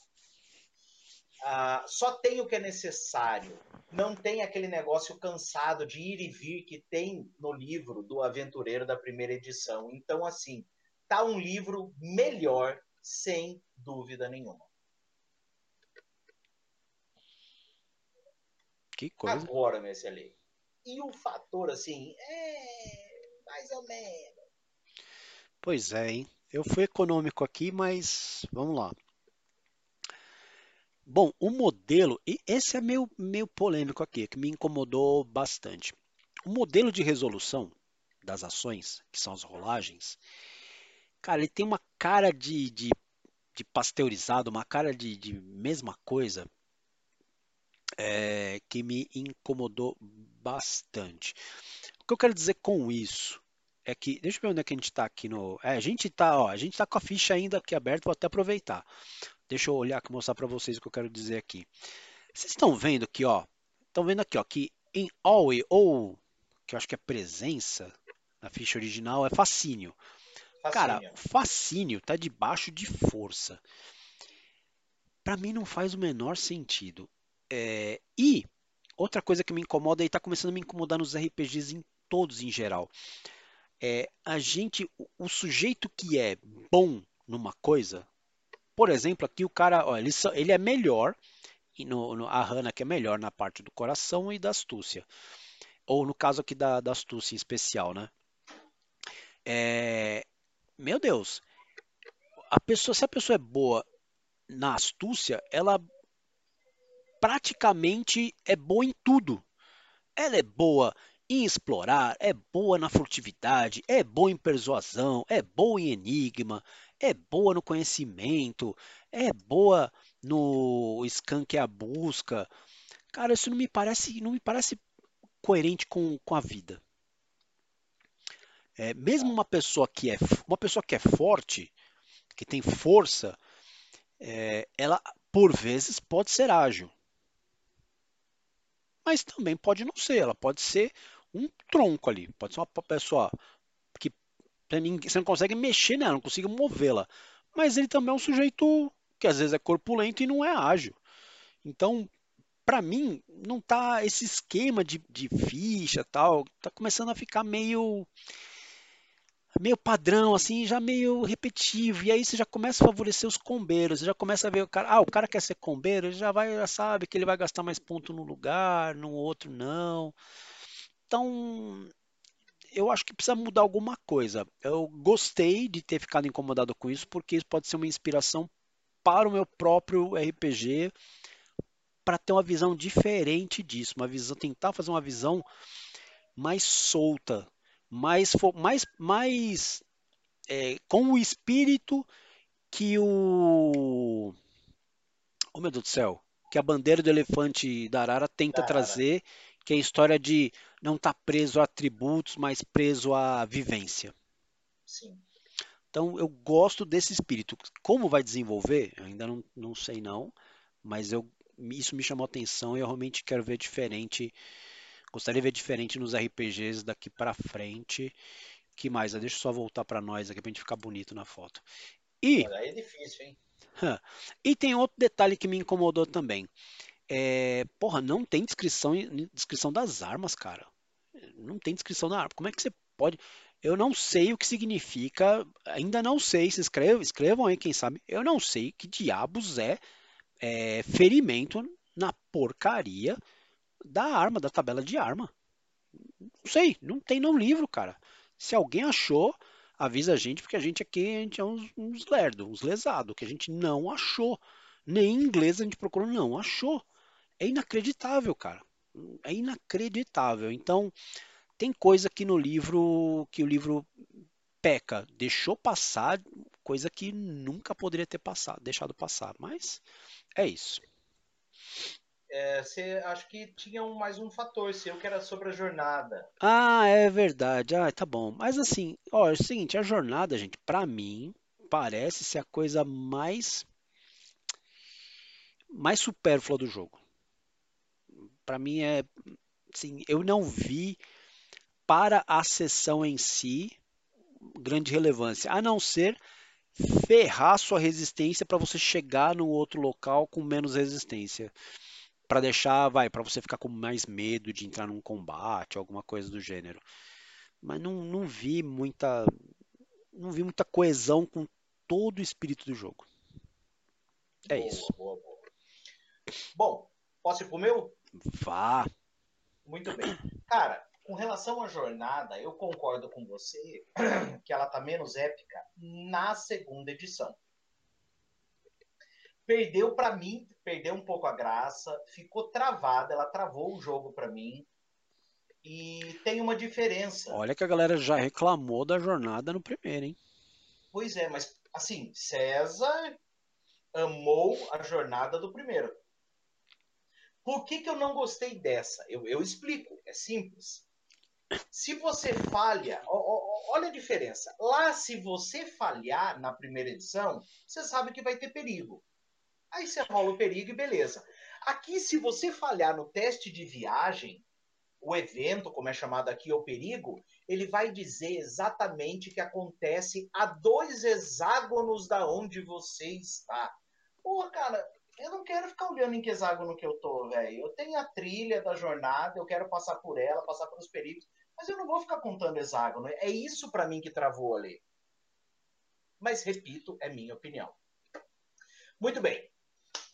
A: Ah, só tem o que é necessário. Não tem aquele negócio cansado de ir e vir que tem no livro do Aventureiro da primeira edição. Então, assim, tá um livro melhor, sem dúvida nenhuma.
B: Que coisa.
A: Agora, meu excelente. E o fator, assim, é mais ou menos.
B: Pois é, hein? Eu fui econômico aqui, mas vamos lá. Bom, o modelo, e esse é meio, meio polêmico aqui, que me incomodou bastante. O modelo de resolução das ações, que são as rolagens, cara, ele tem uma cara de, de, de pasteurizado, uma cara de, de mesma coisa, é, que me incomodou bastante. O que eu quero dizer com isso é que, deixa eu ver onde é que a gente está aqui no. É, a gente está, ó, a gente está com a ficha ainda aqui aberta, vou até aproveitar. Deixa eu olhar aqui mostrar para vocês o que eu quero dizer aqui. Vocês estão vendo aqui, ó? Estão vendo aqui, ó, que em always ou que eu acho que é presença na ficha original é fascínio. fascínio. Cara, fascínio tá debaixo de força. Para mim não faz o menor sentido. É... e outra coisa que me incomoda e está começando a me incomodar nos RPGs em todos em geral. É a gente, o sujeito que é bom numa coisa, por exemplo, aqui o cara, ó, ele, ele é melhor, no, no, a Hannah que é melhor na parte do coração e da astúcia. Ou no caso aqui da, da astúcia em especial, né? É, meu Deus, a pessoa, se a pessoa é boa na astúcia, ela praticamente é boa em tudo. Ela é boa em explorar, é boa na furtividade, é boa em persuasão, é boa em enigma, é boa no conhecimento, é boa no scan que é a busca. Cara, isso não me parece, não me parece coerente com, com a vida. É, mesmo uma pessoa que é uma pessoa que é forte, que tem força, é, ela por vezes pode ser ágil, mas também pode não ser. Ela pode ser um tronco ali, pode ser uma pessoa você não consegue mexer nela, não consegue movê-la. Mas ele também é um sujeito que às vezes é corpulento e não é ágil. Então, para mim, não tá esse esquema de, de ficha tal, tá começando a ficar meio meio padrão, assim, já meio repetitivo. E aí você já começa a favorecer os combeiros, você já começa a ver o cara, ah, o cara quer ser combeiro, ele já vai, já sabe que ele vai gastar mais ponto no lugar, no outro não. Então, eu acho que precisa mudar alguma coisa. Eu gostei de ter ficado incomodado com isso, porque isso pode ser uma inspiração para o meu próprio RPG, para ter uma visão diferente disso, uma visão, tentar fazer uma visão mais solta, mais, mais, mais é, com o espírito que o, oh meu Deus do céu, que a bandeira do elefante da Arara tenta trazer, que é a história de não está preso a atributos, mas preso à vivência.
A: Sim.
B: Então eu gosto desse espírito. Como vai desenvolver? Eu ainda não, não sei não, mas eu, isso me chamou atenção e eu realmente quero ver diferente. Gostaria de ver diferente nos RPGs daqui para frente. Que mais? Deixa eu só voltar para nós aqui para gente ficar bonito na foto.
A: E aí é difícil, hein? *laughs*
B: E tem outro detalhe que me incomodou também. É, porra, não tem descrição, descrição das armas, cara não tem descrição na arma. Como é que você pode? Eu não sei o que significa, ainda não sei. Se escrevam, escrevam aí, quem sabe. Eu não sei que diabos é, é ferimento na porcaria da arma, da tabela de arma. Não sei, não tem no livro, cara. Se alguém achou, avisa a gente, porque a gente aqui a gente é uns, uns lerdos, uns lesados, que a gente não achou. Nem em inglês a gente procurou, não achou. É inacreditável, cara. É inacreditável. Então, tem coisa que no livro que o livro peca, deixou passar coisa que nunca poderia ter passado, deixado passar, mas é isso.
A: É, você acho que tinha um, mais um fator seu que era sobre a jornada.
B: Ah, é verdade. Ah, tá bom. Mas assim, ó, é o seguinte, a jornada, gente, pra mim parece ser a coisa mais mais supérflua do jogo. Pra mim é, assim, eu não vi para a sessão em si grande relevância, a não ser ferrar sua resistência para você chegar no outro local com menos resistência para deixar, vai, para você ficar com mais medo de entrar num combate, alguma coisa do gênero. Mas não, não vi muita não vi muita coesão com todo o espírito do jogo. É
A: Boa,
B: isso.
A: boa, boa. Bom, posso ir pro meu?
B: Vá.
A: Muito bem. Cara, com relação à jornada, eu concordo com você que ela tá menos épica na segunda edição. Perdeu pra mim, perdeu um pouco a graça, ficou travada, ela travou o jogo pra mim. E tem uma diferença.
B: Olha que a galera já reclamou da jornada no primeiro, hein?
A: Pois é, mas assim, César amou a jornada do primeiro. Por que, que eu não gostei dessa? Eu, eu explico, é simples. Se você falha, ó, ó, olha a diferença. Lá, se você falhar na primeira edição, você sabe que vai ter perigo. Aí você rola o perigo e beleza. Aqui, se você falhar no teste de viagem, o evento, como é chamado aqui, o perigo, ele vai dizer exatamente o que acontece a dois hexágonos da onde você está. Pô, cara, eu não quero ficar olhando em que hexágono que eu tô, velho. Eu tenho a trilha da jornada, eu quero passar por ela, passar pelos perigos, mas eu não vou ficar contando hexágono. É isso para mim que travou ali. Mas, repito, é minha opinião. Muito bem.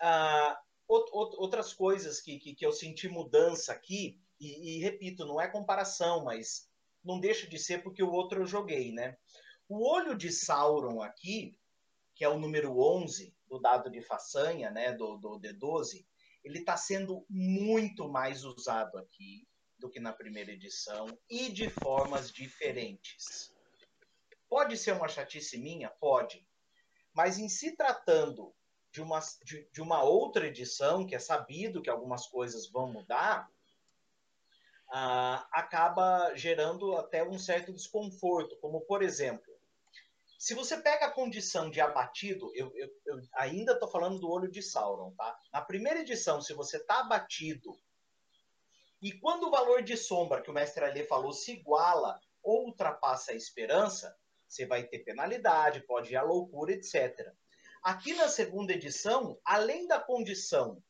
A: Uh, outras coisas que, que, que, eu senti mudança aqui, e, e, repito, não é comparação, mas não deixa de ser porque o outro eu joguei, né? O olho de Sauron aqui, que é o número 11 do dado de façanha, né, do, do D12, ele está sendo muito mais usado aqui do que na primeira edição e de formas diferentes. Pode ser uma chatice minha? Pode. Mas em se tratando de uma, de, de uma outra edição, que é sabido que algumas coisas vão mudar, ah, acaba gerando até um certo desconforto. Como, por exemplo, se você pega a condição de abatido, eu, eu, eu ainda estou falando do olho de Sauron, tá? Na primeira edição, se você está abatido, e quando o valor de sombra que o mestre Alê falou se iguala ou ultrapassa a esperança, você vai ter penalidade, pode ir à loucura, etc. Aqui na segunda edição, além da condição,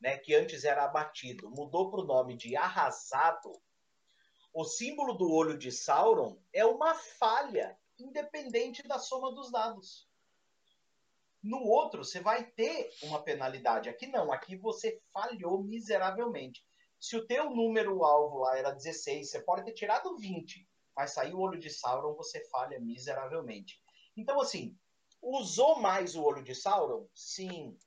A: né, que antes era abatido, mudou para o nome de arrasado, o símbolo do olho de Sauron é uma falha, independente da soma dos dados. No outro, você vai ter uma penalidade. Aqui não, aqui você falhou miseravelmente. Se o teu número alvo lá era 16, você pode ter tirado 20, mas saiu o olho de Sauron, você falha miseravelmente. Então, assim, Usou mais o olho de Sauron? Sim.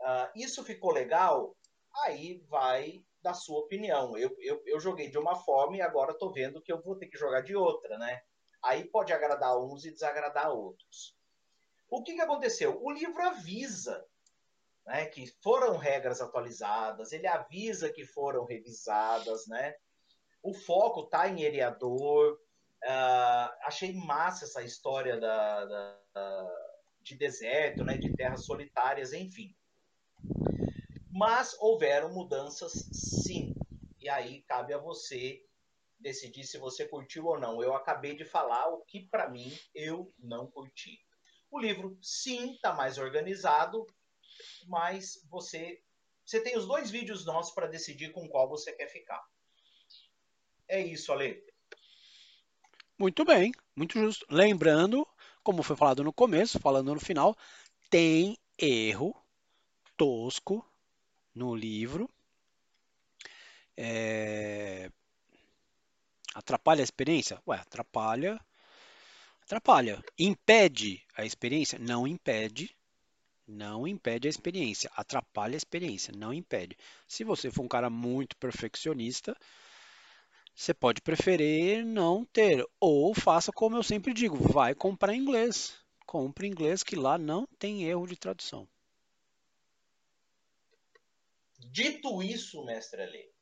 A: Uh, isso ficou legal? Aí vai da sua opinião. Eu, eu, eu joguei de uma forma e agora estou vendo que eu vou ter que jogar de outra, né? Aí pode agradar uns e desagradar outros. O que, que aconteceu? O livro avisa né, que foram regras atualizadas, ele avisa que foram revisadas, né? O foco está em Eriador, Uh, achei massa essa história da, da, de deserto, né, de terras solitárias, enfim. Mas houveram mudanças, sim. E aí cabe a você decidir se você curtiu ou não. Eu acabei de falar o que, para mim, eu não curti. O livro, sim, está mais organizado, mas você, você tem os dois vídeos nossos para decidir com qual você quer ficar. É isso, Ale.
B: Muito bem, muito justo. Lembrando, como foi falado no começo, falando no final, tem erro tosco no livro. É... Atrapalha a experiência? Ué, atrapalha. Atrapalha. Impede a experiência? Não impede. Não impede a experiência. Atrapalha a experiência, não impede. Se você for um cara muito perfeccionista, Você pode preferir não ter, ou faça como eu sempre digo, vai comprar inglês. Compre inglês que lá não tem erro de tradução.
A: Dito isso, mestre Ale,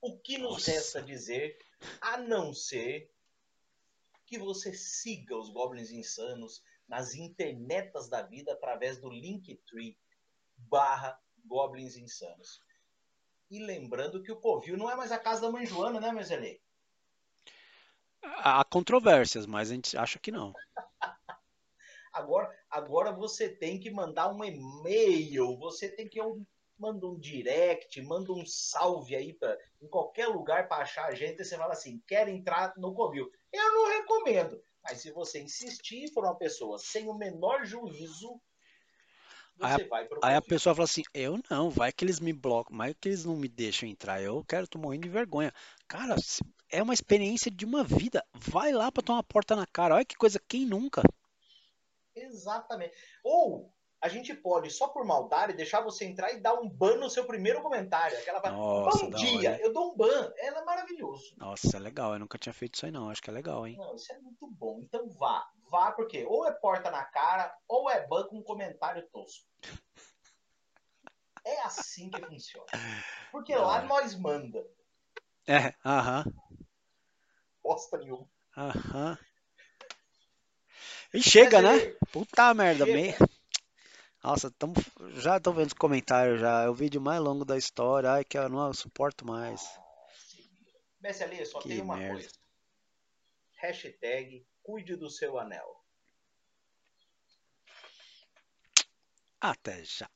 A: o que nos
B: Nossa.
A: resta dizer a não ser que você siga os Goblins Insanos nas internetas da vida através do Linktree barra Goblins Insanos. E lembrando que o Covil não é mais a casa da mãe Joana, né, Mezelê?
B: Há controvérsias, mas a gente acha que não. *laughs*
A: Agora, agora você tem que mandar um e-mail, você tem que um, manda um direct, manda um salve aí pra, em qualquer lugar para achar a gente. E você fala assim: quer entrar no Covil? Eu não recomendo, mas se você insistir e for uma pessoa sem o menor juízo, você
B: Aí,
A: vai pro
B: aí a pessoa fala assim: eu não, vai que eles me blocam, vai que eles não me deixam entrar. Eu quero, tô morrendo de vergonha. Cara, é uma experiência de uma vida. Vai lá pra tomar uma porta na cara. Olha que coisa, quem nunca?
A: Exatamente. Ou a gente pode, só por maldade, deixar você entrar e dar um ban no seu primeiro comentário. Aquela
B: Nossa,
A: bom dia,
B: hora.
A: eu dou um ban. Ela é maravilhoso.
B: Nossa, é legal. Eu nunca tinha feito isso aí, não. Acho que é legal, hein?
A: Não, isso é muito bom. Então vá. Vá, porque ou é porta na cara, ou é ban com um comentário tosco. É assim que funciona. Porque lá nós manda.
B: É, aham,
A: Bosta nenhuma.
B: aham. E chega,
A: Mas,
B: né? Puta merda,
A: chega.
B: meio. Nossa, tamo... já tô vendo os comentários já. É o vídeo mais longo da história. Ai, que eu não suporto mais.
A: Messi Ali, só
B: Que
A: tem uma
B: merda.
A: coisa. Hashtag cuide do seu anel.
B: Até já.